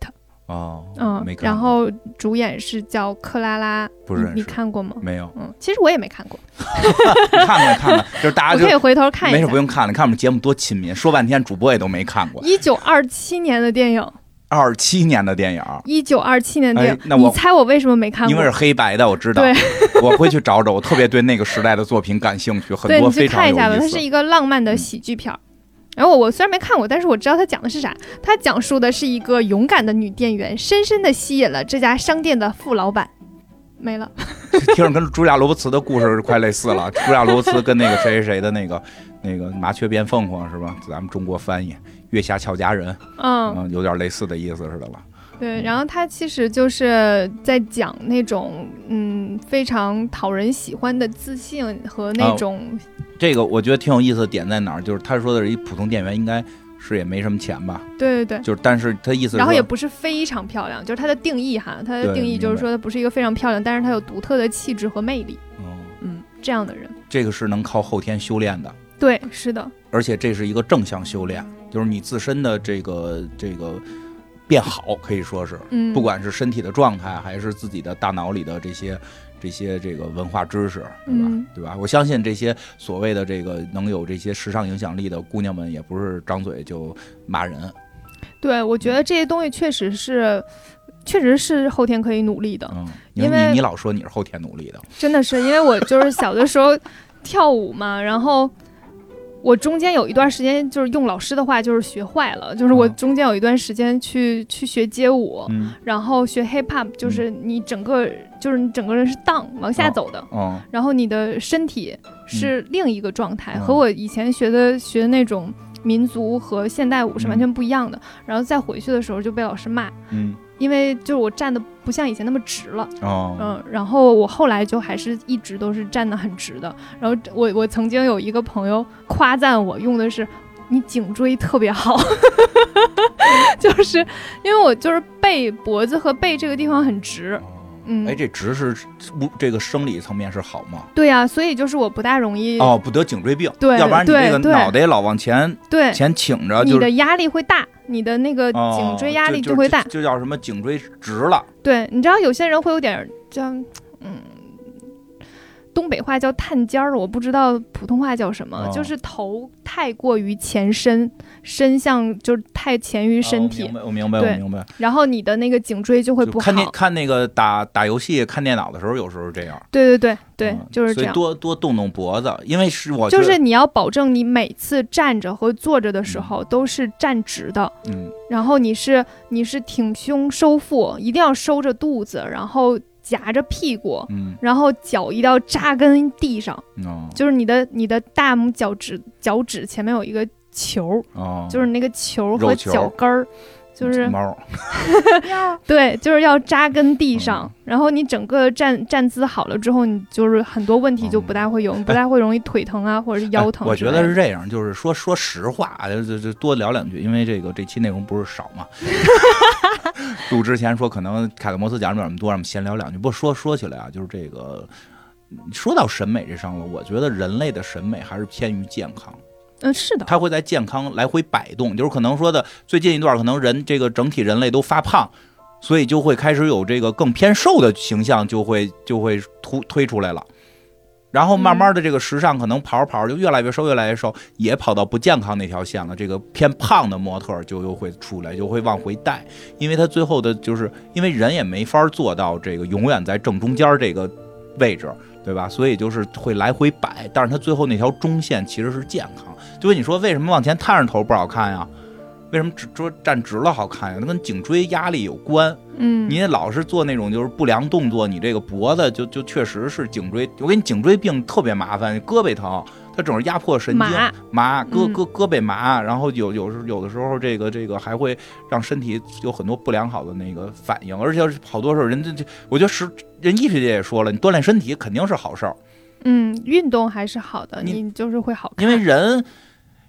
哦，嗯没，看，然后主演是叫克拉拉，你你不认识看过吗？没有，嗯，其实我也没看过，你 看看看看，就是大家就可以回头看一下没事不。用看了，你看我们节目多亲民，说半天主播也都没看过，一九二七年的电影，二七年的电影。一九二七年的电影，哎那我你猜我为什么没看过？因为是黑白的，我知道对，我会去找找。我特别对那个时代的作品感兴趣，很多非常有去看一下吧，它。是一个浪漫的喜剧片儿。然后我虽然没看过，但是我知道它讲的是啥。它讲述的是一个勇敢的女店员，深深的吸引了这家商店的副老板。没了，听着跟朱莉亚·罗伯茨的故事快类似了。朱莉亚·罗伯茨跟那个谁谁谁的那个那个麻雀变凤凰是吧？咱们中国翻译《月下俏佳人》，嗯，嗯，有点类似的意思似的了。对。然后他其实就是在讲那种嗯非常讨人喜欢的自信和那哦种、这个我觉得挺有意思的点在哪儿？就是他说的是一普通店员，应该是也没什么钱吧？对对对。就是，但是他意思然后也，不是非常漂亮，就是它的定义哈，它的定义就是说它不是一个非常漂亮，但是它有独特的气质和魅力，嗯，嗯，这样的人，这个是能靠后天修炼的。对，是的，而且这是一个正向修炼，就是你自身的这个这个变好，可以说是，嗯，不管是身体的状态，还是自己的大脑里的这些这些这个文化知识，对吧？嗯。对吧？我相信这些所谓的这个能有这些时尚影响力的姑娘们，也不是张嘴就骂人，对，我觉得这些东西确实是，确实是后天可以努力的，嗯，因为你老说你是后天努力的，真的是，因为我就是小的时候跳舞嘛，然后我中间有一段时间就是用老师的话就是学坏了，就是我嗯中间有一段时间去去学街舞，嗯。然后学 hip hop，就是你整个就是你整个人是荡往下走的，哦然后你的身体是另一个状态，嗯。和我以前学的学的那种民族和现代舞是完全不一样的。然后再回去的时候就被老师骂，嗯因为就是我站的不像以前那么直了，哦嗯，然后我后来就还是一直都是站的很直的。然后我我曾经有一个朋友夸赞我用的是。你颈椎特别好，就是因为我就是背脖子和背这个地方很直，嗯，哎，这直是物这个生理层面是好吗？对呀、所以就是我不大容易，哦，不得颈椎病，对要不然你这个脑袋老往前对，前倾着，就是你的压力会大，你的那个哦颈椎压力就会大。就叫什么颈椎直了。对，你知道有些人会有点儿叫嗯。东北话叫探尖儿，我不知道普通话叫什么，哦就是头太过于前伸，伸向就是太前于身体，哦我明白，我明白，我明白。然后你的那个颈椎就会不好。看电看那个打打游戏、看电脑的时候，有时候这样。对对对对，嗯就是这样。所以多多动动脖子，因为是我就是你要保证你每次站着和坐着的时候都是站直的，嗯然后你是你是挺胸收腹，一定要收着肚子，然后夹着屁股，嗯。然后脚一定要扎根地上，哦。就是你的你的大拇脚趾脚趾前面有一个球，哦，就是那个球和脚跟儿。就是猫 对，就是要扎根地上，嗯然后你整个站站姿好了之后，你就是很多问题就不大会有，你不大会容易腿疼啊，或者是腰疼哎我觉。得是这样，就是说说实话，就就就多聊两句，因为这个这期内容不是少嘛。录之前说可能凯特摩斯讲的比我们多，让我们闲聊两句。不过说说起来啊，就是这个说到审美这上了，我觉得人类的审美还是偏于健康。嗯，是的，它会在健康来回摆动，就是可能说的最近一段，可能人这个整体人类都发胖，所以就会开始有这个更偏瘦的形象就会就会突推出来了。然后慢慢的，这个时尚可能跑着跑着就越来越瘦，越来越瘦，也跑到不健康那条线了。这个偏胖的模特就又会出来，就会往回带，因为他最后的就是因为人也没法做到这个永远在正中间这个位置，对吧？所以就是会来回摆，但是它最后那条中线其实是健康。就跟你说，为什么往前探着头不好看呀？为什么只说站直了好看呀？那跟颈椎压力有关。嗯，你老是做那种就是不良动作，你这个脖子就就确实是颈椎。我跟你颈椎病特别麻烦，胳膊疼，它总是压迫神经麻麻，胳嗯胳胳膊麻，然后有有时有的时候这个这个还会让身体有很多不良好的那个反应，而且好多时候人家这，我觉得是人医学界也说了，你锻炼身体肯定是好事儿，嗯，运动还是好的，你你就是会好看。因为人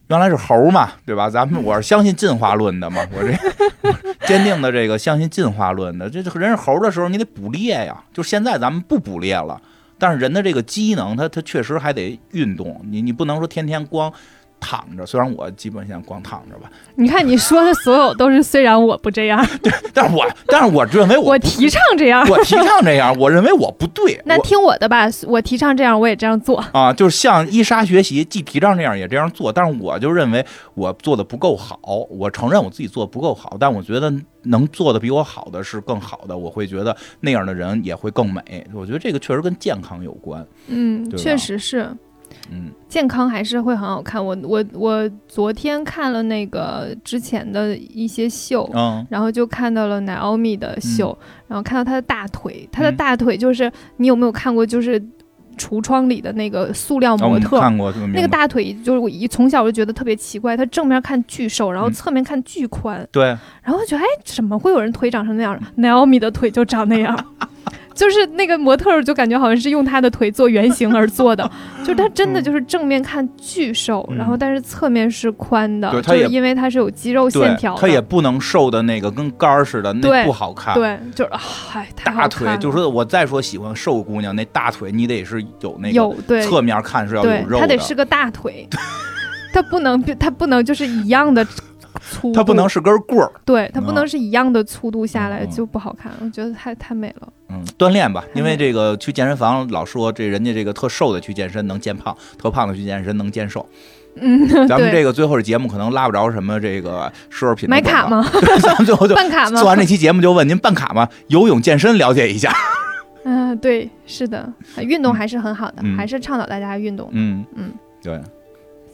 原来是猴嘛，对吧？咱们我是相信进化论的嘛，我这坚定的这个相信进化论的。这这人是猴的时候，你得捕猎呀。就现在咱们不捕猎了，但是人的这个机能，它它确实还得运动。你你不能说天天光躺着，虽然我基本现在光躺着吧，你看你说的所有都是虽然我不这样，对但是我但是我认为我 我提倡这样。我提倡这样，我认为我不对。那听我的吧，我提倡这样，我也这样做。啊，就是向伊莎学习，既提倡这样也这样做，但是我就认为我做的不够好，我承认我自己做的不够好，但我觉得能做的比我好的是更好的，我会觉得那样的人也会更美。我觉得这个确实跟健康有关，嗯，确实是。嗯健康还是会很好看。我我我昨天看了那个之前的一些秀，嗯然后就看到了 Naomi 的秀，然后看到她的大腿，她的嗯大腿就是、你有没有看过？就是橱窗里的那个塑料模特。哦看过那个大腿就是我一从小就觉得特别奇怪，她正面看巨瘦，然后嗯侧面看巨宽，对，然后我觉得哎，怎么会有人腿长成那样？Naomi 的腿就长那样，就是那个模特儿就感觉好像是用她的腿做原型而做的，就是她真的就是正面看巨瘦，嗯。然后但是侧面是宽的，就是因为它是有肌肉线条，的。他也不能瘦的那个跟杆儿似的，那不好看。对，就是大腿就是我再说喜欢瘦姑娘，那大腿你得是有那个有对。侧面看是要有对，肉的，它得是个大腿，它不能它不能就是一样的粗，它不能是根棍儿。对，它不嗯能是一样的粗度下来就不好看，我觉得太太美了。嗯，锻炼吧，因为嗯这个去健身房老说这人家这个特瘦的去健身能健胖，特胖的去健身能健瘦。嗯，咱们这个最后的节目可能拉不着什么这个奢侈品的买卡？吗？咱们最后就办卡吗做？完这期节目就问您办卡吗？游泳健身了解一下。嗯，对，是的，运动还是很好的，嗯还是倡导大家运动。嗯嗯，对，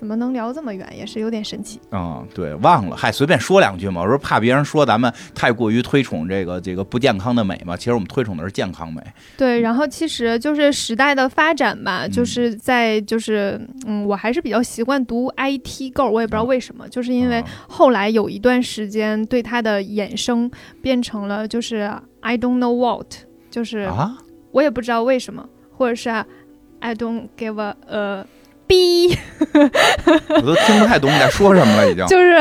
怎么能聊这么远，也是有点神奇。嗯，对，忘了，嗨，随便说两句嘛。我说怕别人说咱们太过于推崇这个这个不健康的美嘛，其实我们推崇的是健康美。对，然后其实就是时代的发展吧，嗯就是在就是嗯，我还是比较习惯读 IT 构，我也不知道为什么，就是因为啊后来有一段时间对它的衍生变成了就是 I don't know what，就是啊，我也不知道为什么，或者是 I don't give a 呃 B，我都听不太懂你在说什么了，已经。就是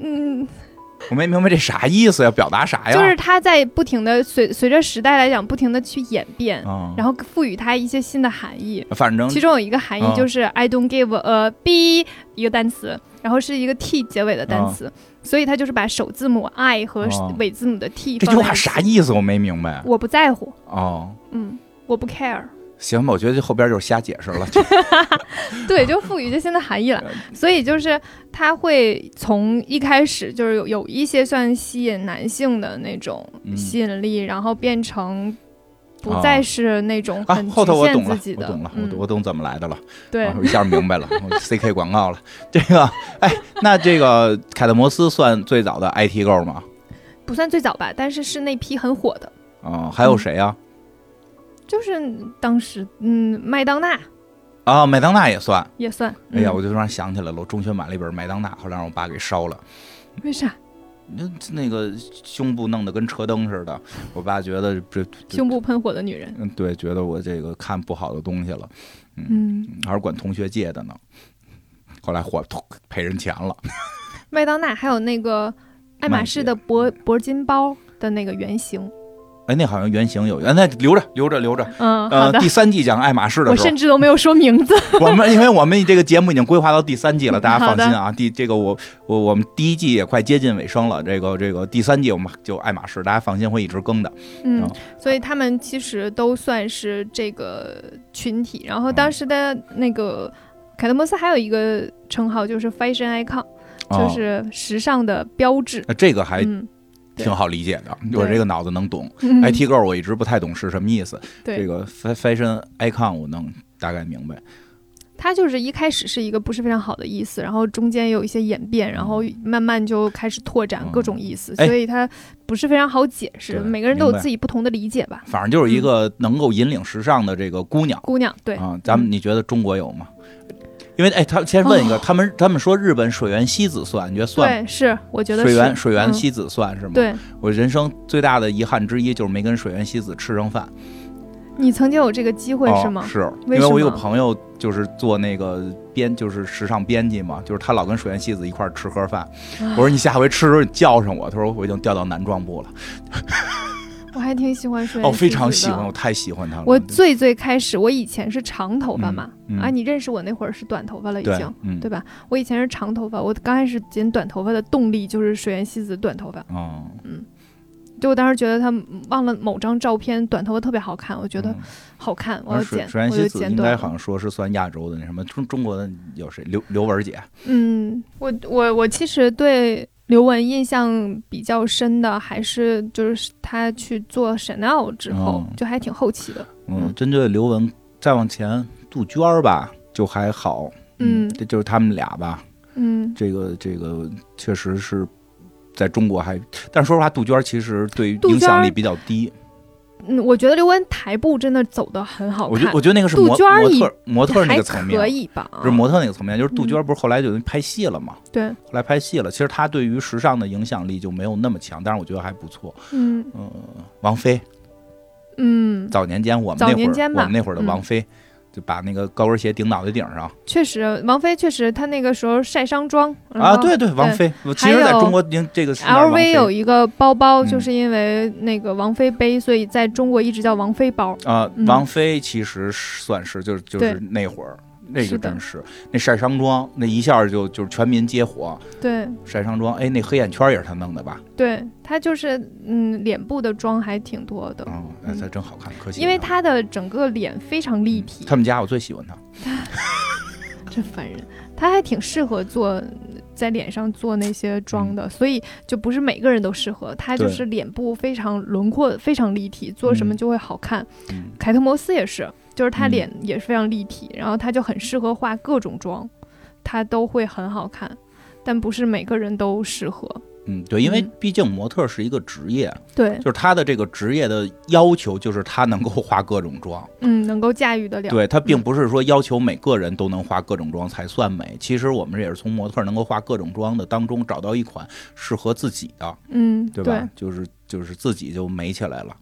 嗯。我没明白这啥意思呀？表达啥呀？就是它在不停的随随着时代来讲，不停的去演变，嗯，然后赋予它一些新的含义。反正其中有一个含义嗯就是 I don't give a b 一个单词，然后是一个 t 结尾的单词，所以它就是把首字母 i 和哦尾字母的 t 这句话啥意思？我没明白。我不在乎，哦，嗯，我不 care。行吧，我觉得这后边就是瞎解释了。对，就赋予一些新的含义了。所以就是它会从一开始就是有有一些算吸引男性的那种嗯吸引力，然后变成不啊再是那种啊很，后头局我懂了限自己，的。我懂了，我嗯，我懂怎么来的了。对啊，我一下明白了，CK 广告了。这个，哎，那这个凯特摩斯算最早的 IT girl 吗？不算最早吧，但是是那批很火的，啊，还有谁呀？就是当时嗯麦当娜啊，麦当娜也算。也算。哎呀，嗯我就突然想起来了，我中学买了一本麦当娜，后来让我爸给烧了。为啥那那个胸部弄得跟车灯似的，我爸觉得这，胸部喷火的女人？嗯，对，觉得我这个看不好的东西了，嗯，还是管同学借的呢。后来火 赔人钱了。麦当娜还有那个爱马仕的铂铂金包的那个原型。哎，那好像原型有，哎，那留着留着留着。嗯，好呃，的。第三季讲爱马仕的时候我甚，至都没有说名字。我们因为我们这个节目已经规划到第三季了，大家放心啊。第这个我我我们第一季也快接近尾声了，这个这个第三季我们就爱马仕，大家放心会一直更的。嗯哦，所以他们其实都算是这个群体。然后当时的那个凯特摩斯还有一个称号就是 fashion icon，就哦是时尚的标志。那这个还嗯，对挺好理解的，我这个脑子能懂。嗯 IT girl 我一直不太懂是什么意思，对这个 fa- fashion icon 我能大概明白。它就是一开始是一个不是非常好的意思，然后中间有一些演变，然后慢慢就开始拓展各种意思，哎所以它不是非常好解释。对每个人都有自己不同的理解吧。反正就是一个能够引领时尚的这个姑娘姑娘，对，啊，咱们你觉得中国有吗？因为哎，他先问一个，哦他们他们说日本水原希子算，你觉得算是，我觉得水原水原希子算是吗？，对我人生最大的遗憾之一就是没跟水原希子吃上饭。你曾经有这个机会是吗哦？？是因为我有什么朋友就是做那个编，就是时尚编辑嘛，就是他老跟水原希子一块儿吃盒饭。啊我说你下回吃的时候你叫上我，他说我已经调到男装部了。我还挺喜欢水原哦，非常喜欢，我太喜欢他了。我最最开始，我以前是长头发嘛，嗯嗯啊，你认识我那会儿是短头发了已对经，，嗯，对吧？我以前是长头发，我刚开始剪短头发的动力就是水原希子短头发，哦，嗯就我当时觉得她忘了某张照片短头发特别好看，我觉得嗯好看，我要剪，水水原希子应该。好像说是算亚洲的那什么中中国的有谁刘刘雯姐嗯，我我我其实对刘雯印象比较深的，还是就是她去做 Chanel 之后，嗯就还挺后期的。嗯嗯，针对刘雯再往前杜鹃儿吧就还好，嗯。这就是他们俩吧，嗯，这个这个确实是在中国还，但是说实话，杜鹃儿其实对影响力比较低，嗯，我觉得刘雯台步真的走的很好看。我觉得我觉得那个是杜模鹃儿以模特模特那个层面可。以吧？就是模特那个层面，就是杜鹃不是后来就拍戏了嘛？对，后来拍戏了，其实她对于时尚的影响力就没有那么强，但是我觉得还不错。嗯嗯，王菲嗯，早年间我们早那会儿我们那会儿的嗯王菲，就把那个高跟鞋顶脑袋顶上确实，王菲确实她那个时候晒伤妆啊，对对，王。菲，我其实在中国您这个 LV 有一一个包包，嗯就是因为那个王菲背，所以在中国一直叫王菲包。啊，嗯王菲其实算是就是就是那会儿。那个真是那晒伤妆，那一下就就是全民皆火。对晒伤妆，哎，那黑眼圈也是他弄的吧？对，他就是嗯，脸部的妆还挺多的，哦，那嗯她真好看，可惜。因为他的整个脸非常立体，他们家我最喜欢他。真烦人。他还挺适合做在脸上做那些妆的，所以就不是每个人都适合。他就是脸部非常轮廓非常立体，做什么嗯就会好看。嗯，凯特摩斯也是，就是她嗯脸也是非常立体，然后她就很适合化各种妆，她都会很好看，但不是每个人都适合。嗯，对，因为嗯毕竟模特是一个职业，对，就是他的这个职业的要求就是他能够化各种妆。嗯，能够驾驭得了。对他并嗯不是说要求每个人都能化各种妆才算美，其实我们也是从模特能够化各种妆的当中找到一款适合自己的，嗯，对吧？就是就是自己就美起来了。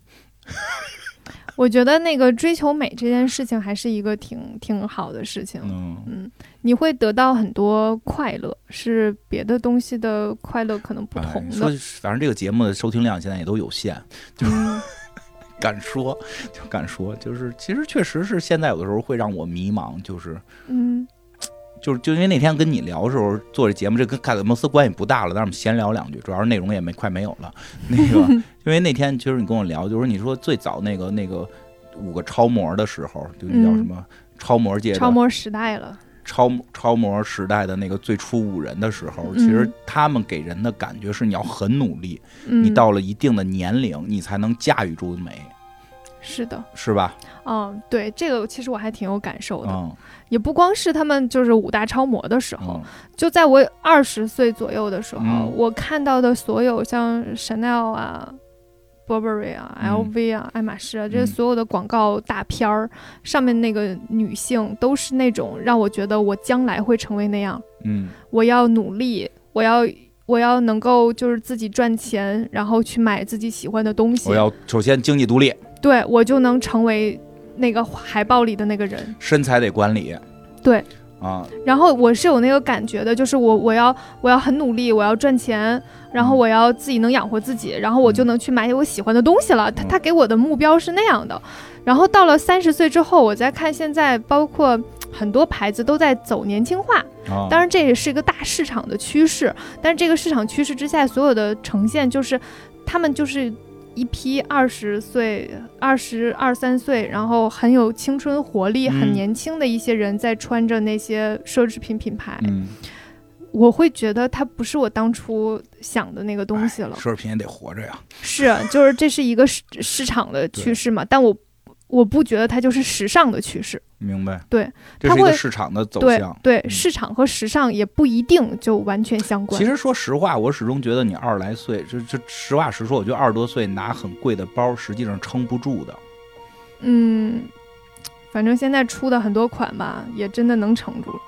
我觉得那个追求美这件事情还是一个挺挺好的事情。嗯，嗯，你会得到很多快乐，是别的东西的快乐可能不同哎说的。反正这个节目的收听量现在也都有限，就嗯 敢说就敢说，就是其实确实是现在有的时候会让我迷茫，就是嗯就是就因为那天跟你聊的时候做这节目，这跟凯特摩斯关系不大了，但是我们闲聊两句，主要是内容也没快没有了。那个 因为那天其实你跟我聊，就是你说最早那个那个五个超模的时候，就那叫什么？超模界的超模时代了。超超模时代的那个最初五人的时候，嗯其实他们给人的感觉是你要很努力，嗯，你到了一定的年龄，你才能驾驭住美，是的，是吧？嗯，对，这个其实我还挺有感受的。嗯。也不光是他们就是五大超模的时候，嗯。就在我二十岁左右的时候，嗯。我看到的所有像 Chanel 啊、Burberry 啊、嗯。LV 啊、爱马仕啊这些嗯所有的广告大片儿、上面那个女性，都是那种让我觉得我将来会成为那样，嗯。我要努力，我要。我要能够就是自己赚钱，然后去买自己喜欢的东西。我，要首先经济独立，对我就能成为那个海报里的那个人。身材得管理。对啊，然后我是有那个感觉的，就是我我要我要很努力，我要赚钱，然后嗯我要自己能养活自己，然后我就能去买我喜欢的东西了。他嗯他给我的目标是那样的。然后到了三十岁之后，我再看现在，包括很多牌子都在走年轻化，啊当然这也是一个大市场的趋势。但是这个市场趋势之下，所有的呈现就是他们就是。一批二十岁、二十二三岁，然后很有青春活力、很嗯年轻的一些人，在穿着那些奢侈品品牌，嗯，我会觉得它不是我当初想的那个东西了。奢侈品也得活着呀。是，就是这是一个市市场的趋势嘛，但我我不觉得它就是时尚的趋势。明白？对，这是一个它会市场的走向。对，嗯市场和时尚也不一定就完全相关。其实说实话，我始终觉得你二十来岁，这这实话实说，我觉得二十多岁拿很贵的包，实际上撑不住的。嗯，反正现在出的很多款吧，也真的能撑住了。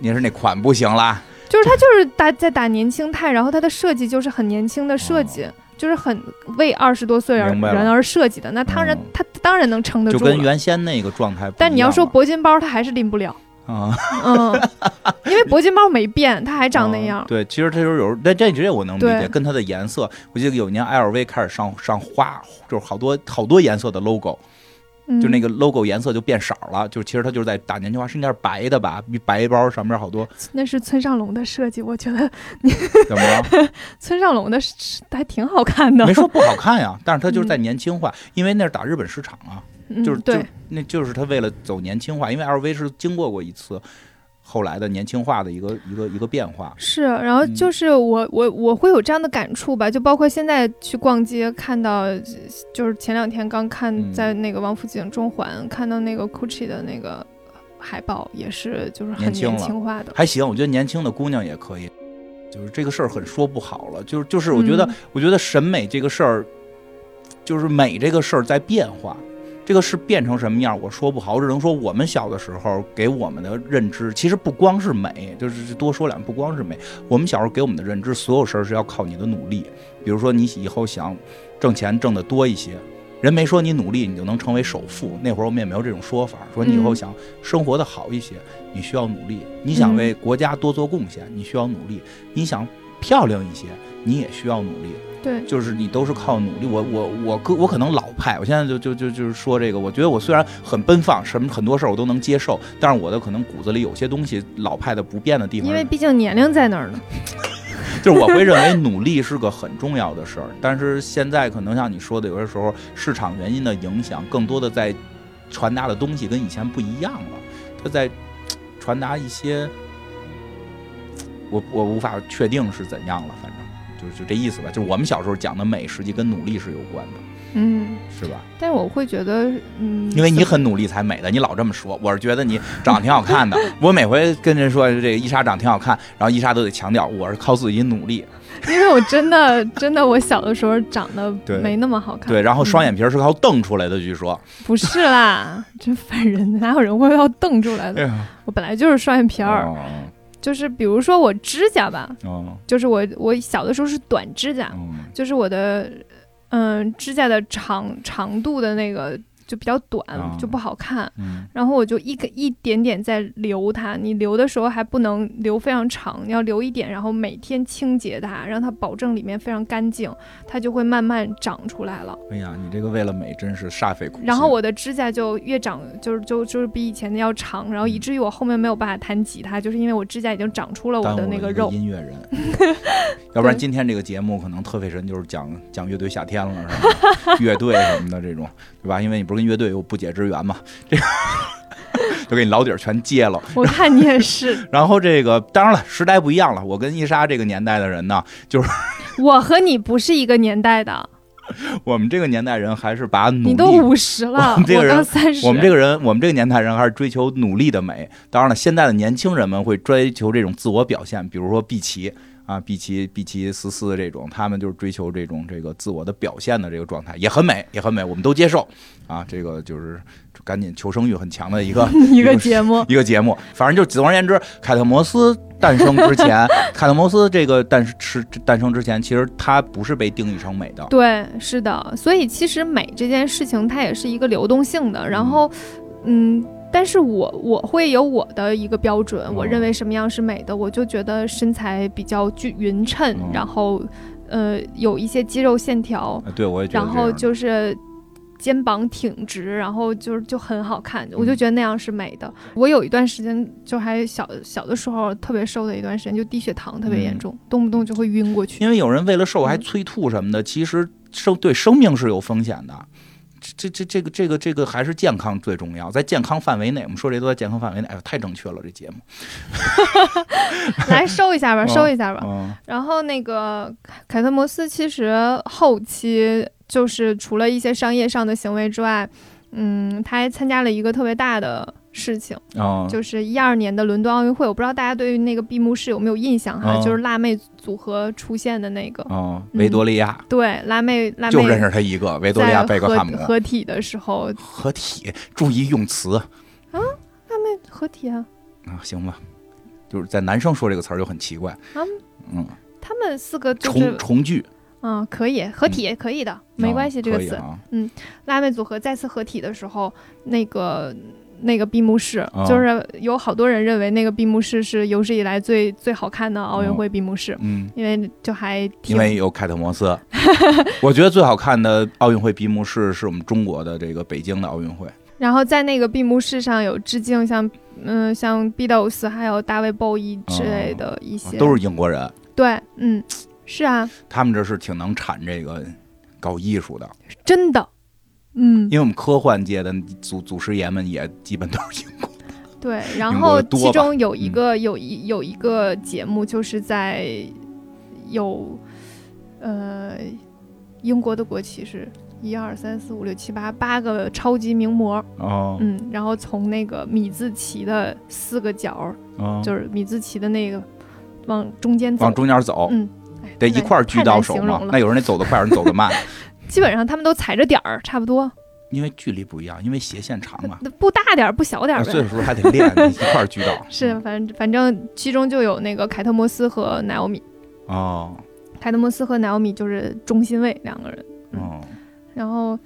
你是那款不行啦，就是它就是打在打年轻态，然后它的设计就是很年轻的设计，就是很为二十多岁而而设计的。那当然，嗯它当然能撑得住就。跟原先那个状态。但你要说铂金包，他还是拎不了。啊，嗯，因为铂金包没变，它还长那样嗯。对，其实它就是有，但这这我能理解，跟它的颜色。我记得有一年 LV 开始上上花，就是好多好多颜色的 logo，嗯就那个 logo 颜色就变色了，就其实它就是在打年轻化，是应该是白的吧？一白包上面好多那是村上隆的设计，我觉得 怎么了？村上隆的是还挺好看的没。说不好看呀，但是它就是在年轻化，因为那是打日本市场啊，嗯就是就对，那就是他为了走年轻化，因为 LV 是经过过一次后来的年轻化的一个一个一个变化。是，然后嗯就是我我我会有这样的感触吧，就包括现在去逛街看到，就是前两天刚看嗯在那个王府井中环看到那个 GUCCI 的那个海报，也是就是很年年轻化的。还行，我觉得年轻的姑娘也可以，就是这个事儿很说不好了，就是就是我觉得、嗯我觉得审美这个事儿，就是美这个事儿在变化。这个是变成什么样，我说不好，我只能说我们小的时候给我们的认知，其实不光是美，就是多说两句，不光是美。我们小时候给我们的认知，所有事儿是要靠你的努力。比如说你以后想挣钱挣得多一些，人没说你努力你就能成为首富，那会儿我们也没有这种说法。说你以后想生活的好一些，你需要努力；你想为国家多做贡献，你需要努力；你想漂亮一些，你也需要努力。对，就是你都是靠努力。我我我个我可能老派，我现在就就就就是说这个，我觉得我虽然很奔放，什么很多事儿我都能接受，但是我的可能骨子里有些东西老派的不变的地方，因为毕竟年龄在那儿呢。就是我会认为努力是个很重要的事儿。但是现在可能像你说的，有些时候市场原因的影响，更多的在传达的东西跟以前不一样了，它在传达一些。我我无法确定是怎样了，反正就就这意思吧。就是我们小时候讲的美，实际跟努力是有关的，嗯，是吧？但是我会觉得，嗯，因为你很努力才美的，你老这么说，我是觉得你长得挺好看的。我每回跟人说这个伊莎长得挺好看，然后伊莎都得强调我是靠自己努力，因为我真的真的，我小的时候长得没那么好看。对，然后双嗯眼皮是靠瞪出来的，据说。不是啦，真烦人，哪有人会要瞪出来的？哎，我本来就是双眼皮儿，哦就是比如说我指甲吧，哦，就是我我小的时候是短指甲，嗯，就是我的嗯指甲的长长度的那个就比较短，啊就不好看。嗯然后我就一个一点点在留它，你留的时候还不能留非常长，你要留一点，然后每天清洁它，让它保证里面非常干净，它就会慢慢长出来了。哎呀，你这个为了美真是煞费苦心。然后我的指甲就越长，就是就就是比以前的要长，然后以至于我后面没有办法弹吉他，就是因为我指甲已经长出了我的那个肉。音乐人，要不然今天这个节目可能特费神就是讲讲乐队夏天了，是吧？乐队什么的这种，对吧？因为你不是跟乐队有不解之缘嘛，这个 就给你老底儿全揭了。我看你也是，然后这个当然了，时代不一样了，我跟伊莎这个年代的人呢，就是我和你不是一个年代的，我们这个年代人还是把努力你都五十了，我们这个人刚三十。我们这个人，我们这个年代人还是追求努力的美。当然了，现在的年轻人们会追求这种自我表现，比如说碧琪啊，碧琪、碧琪思思这种，他们就是追求这种这个自我的表现的这个状态，也很美，也很美，我们都接受啊。这个就是赶紧求生欲很强的一个 一个节目，一个节目。反正就总而言之，凯特摩斯诞生之前，凯特摩斯这个诞是诞生之前，其实它不是被定义成美的。对，是的，所以其实美这件事情它也是一个流动性的。然后，嗯，但是我我会有我的一个标准，哦我认为什么样是美的，我就觉得身材比较均匀称，哦然后呃有一些肌肉线条，啊对，我也觉得然后就是。肩膀挺直，然后就是就很好看，我嗯就觉得那样是美的。我有一段时间就还小小的时候特别瘦的一段时间，就低血糖特别严嗯重，动不动就会晕过去。因为有人为了瘦还嗯催吐什么的，其实生对生命是有风险的。这这这这个这个这个还是健康最重要，在健康范围内，我们说这都在健康范围内，哎呦，太正确了，这节目。来收一下吧，哦收一下吧。嗯然后那个凯特摩斯其实后期就是除了一些商业上的行为之外，嗯，他还参加了一个特别大的事情，哦，就是一二年的伦敦奥运会。我不知道大家对于那个闭幕式有没有印象哈，哦就是辣妹组合出现的那个。哦，维多利亚、对，辣妹辣妹就认识她一个，维多利亚贝克汉姆。合体的时候，合体，注意用词。啊？辣妹合体啊，啊，行吧，就是在男生说这个词儿就很奇怪，啊？嗯，他们四个就重是重聚。嗯可以合体也可以的，没关系哦这个词。可以啊。辣妹组合再次合体的时候，那个那个闭幕式，哦就是有好多人认为那个闭幕式是有史以来最最好看的奥运会闭幕式，嗯。因为就还因为有凯特摩斯，我觉得最好看的奥运会闭幕式是我们中国的这个北京的奥运会。然后在那个闭幕式上有致敬像嗯、像 Beatles 还有大卫鲍伊之类的一些，哦都是英国人，对，嗯，是啊，他们这是挺能产这个搞艺术的，真的，嗯，因为我们科幻界的祖祖师爷们也基本都是英国。对，然后其中有一个、有一有一个节目，就是在有呃英国的国旗是一二三四五六七八八个超级名模，哦，嗯，然后从那个米字旗的四个角就是米字旗的那个往中间走往，中间走，嗯，哎得一块儿太狙到手嘛。难形容了那有人得走得快，有人走得慢，基本上他们都踩着点儿，差不多，因为距离不一样，因为斜线长嘛。不大点儿不小点儿呗。啊所以说还得练，一块儿狙 到。是，反正反正其中就有那个凯特摩斯和奈奥米，哦凯特摩斯和奈奥米就是中心位两个人，哦，然后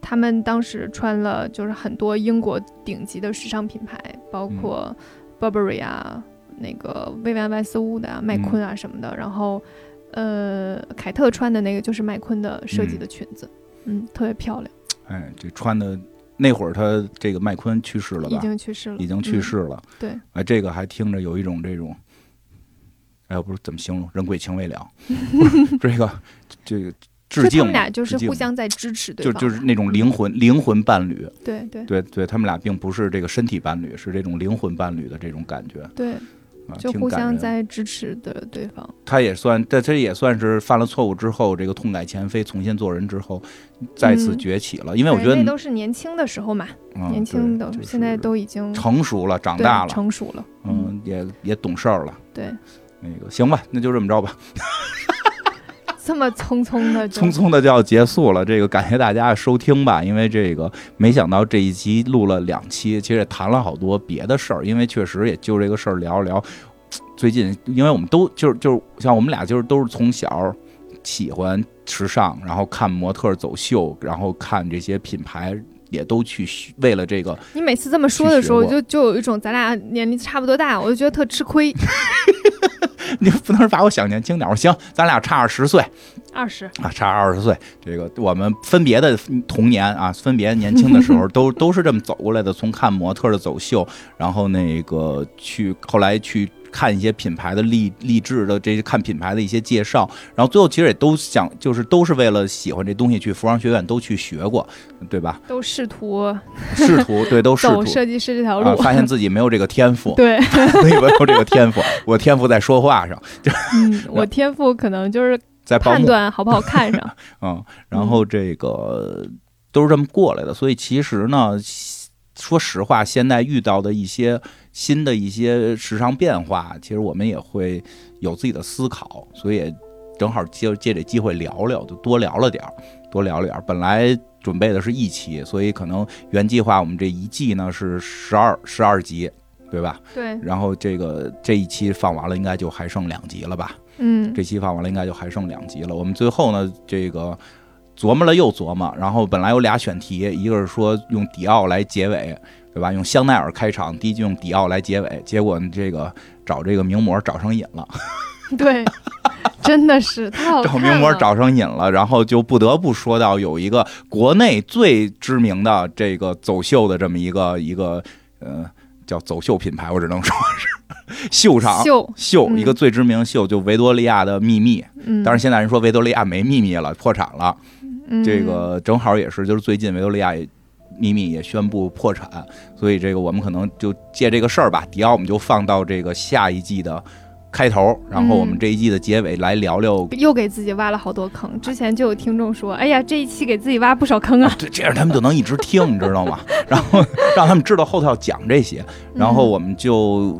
他们当时穿了就是很多英国顶级的时尚品牌，包括 Burberry 啊，那个薇薇安万斯乌的啊、麦昆啊什么的。然后，呃，凯特穿的那个就是麦昆的设计的裙子，嗯特别漂亮，哎，这穿的那会儿他这个麦昆去世了吧？已吧？经去世了，已经去世了。对，哎，这个还听着有一种这种，哎，我不是怎么形容，人鬼情未了。这个这个致敬，他们俩就是互相在支持对就方，就是那种灵魂灵魂伴侣。对对。对对，他们俩并不是这个身体伴侣，是这种灵魂伴侣的这种感觉。对，啊，就互。相在支持的对方。他也算，这这也算是犯了错误之后，这个痛改前非，重新做人之后，再次嗯崛起了。因为我觉得那都是年轻的时候嘛，嗯年轻的，就是现在都已经成熟了，长大了，成熟了，嗯，也也懂事儿了。对，那个行吧，那就这么着吧，这么匆匆的匆匆的就要结束了。这个感谢大家的收听吧，因为这个没想到这一集录了两期，其实也谈了好多别的事儿，因为确实也就这个事儿聊一聊。最近，因为我们都就是就是像我们俩就是都是从小喜欢时尚，然后看模特走秀，然后看这些品牌也都去为了这个，你每次这么说的时候，就就有一种咱俩年龄差不多大，我就觉得特吃亏。你不能把我想年轻点儿。我行，咱俩差二十岁二十，啊，差二十岁。这个我们分别的童年啊，分别年轻的时候 都都是这么走过来的，从看模特的走秀，然后那个去后来去。看一些品牌的励励志的这些看品牌的一些介绍，然后最后其实也都想就是都是为了喜欢这东西去服装学院都去学过，对吧？都试图试图对 都试图。走设计师这条啊，路，发现自己没有这个天赋，对，没有这个天赋，我天赋在说话上，就 嗯，我天赋可能就是在判断好不好看上。嗯，然后这个都是这么过来的，所以其实呢，说实话，现在遇到的一些新的一些时尚变化，其实我们也会有自己的思考，所以也正好借借这机会聊聊，就多聊了点儿，多聊了点儿。本来准备的是一期，所以可能原计划我们这一季呢是十二十二集，对吧？对，然后这个这一期放完了，应该就还剩两集了吧？嗯，这期放完了，应该就还剩两集了。我们最后呢，这个琢磨了又琢磨，然后本来有俩选题，一个是说用迪奥来结尾，对吧？用香奈儿开场，第一句用迪奥来结尾，结果呢这个找这个名模找上瘾了，对，真的是太好找。名模找上瘾了，然后就不得不说到有一个国内最知名的这个走秀的这么一个一个呃叫走秀品牌，我只能说是秀场。秀，秀嗯一个最知名的秀，就维多利亚的秘密。嗯，但是现在人说维多利亚没秘密了，破产了。嗯这个正好也是，就是最近维多利亚也秘密也宣布破产，所以这个我们可能就借这个事儿吧，迪奥我们就放到这个下一季的开头，然后我们嗯这一季的结尾来聊聊。又给自己挖了好多坑。之前就有听众说：“哎呀，这一期给自己挖不少坑啊。对，这样他们就能一直听，你知道吗？然后让他们知道后头要讲这些，然后我们就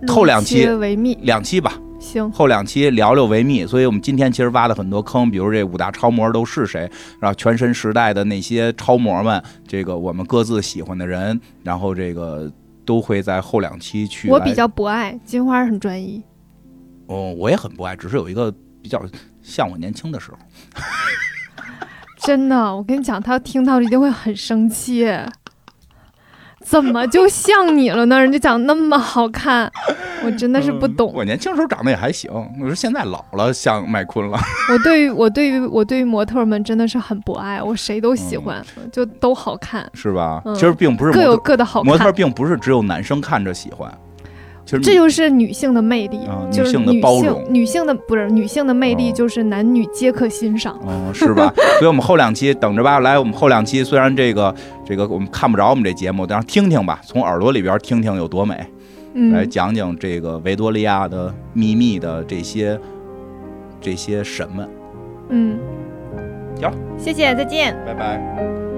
嗯”后两期密，两期吧，行，后两期聊聊维密，所以我们今天其实挖了很多坑，比如这五大超模都是谁，然后全身时代的那些超模们，这个我们各自喜欢的人，然后这个都会在后两期去。我比较不爱金花很专一，哦，我也很不爱，只是有一个比较像我年轻的时候。真的，我跟你讲，他听到一定会很生气。怎么就像你了呢？人家长那么好看，我真的是不懂。嗯我年轻时候长得也还行，我说现在老了像麦昆了。我对于我对于我对于模特们真的是很不爱，我谁都喜欢，就都好看，是吧？嗯其实并不是各有，各的好模特。并不是只有男生看着喜欢，其实这就是女性的魅力，啊就是女性的包容女性的不是女性的魅力，哦就是男女皆可欣赏。嗯，是吧？所以我们后两期等着吧。来，我们后两期虽然这个这个我们看不着我们这节目，但是听听吧，从耳朵里边听听有多美，来嗯，讲讲这个维多利亚的秘密的这些这些神们。嗯，行，谢谢，再见。拜拜。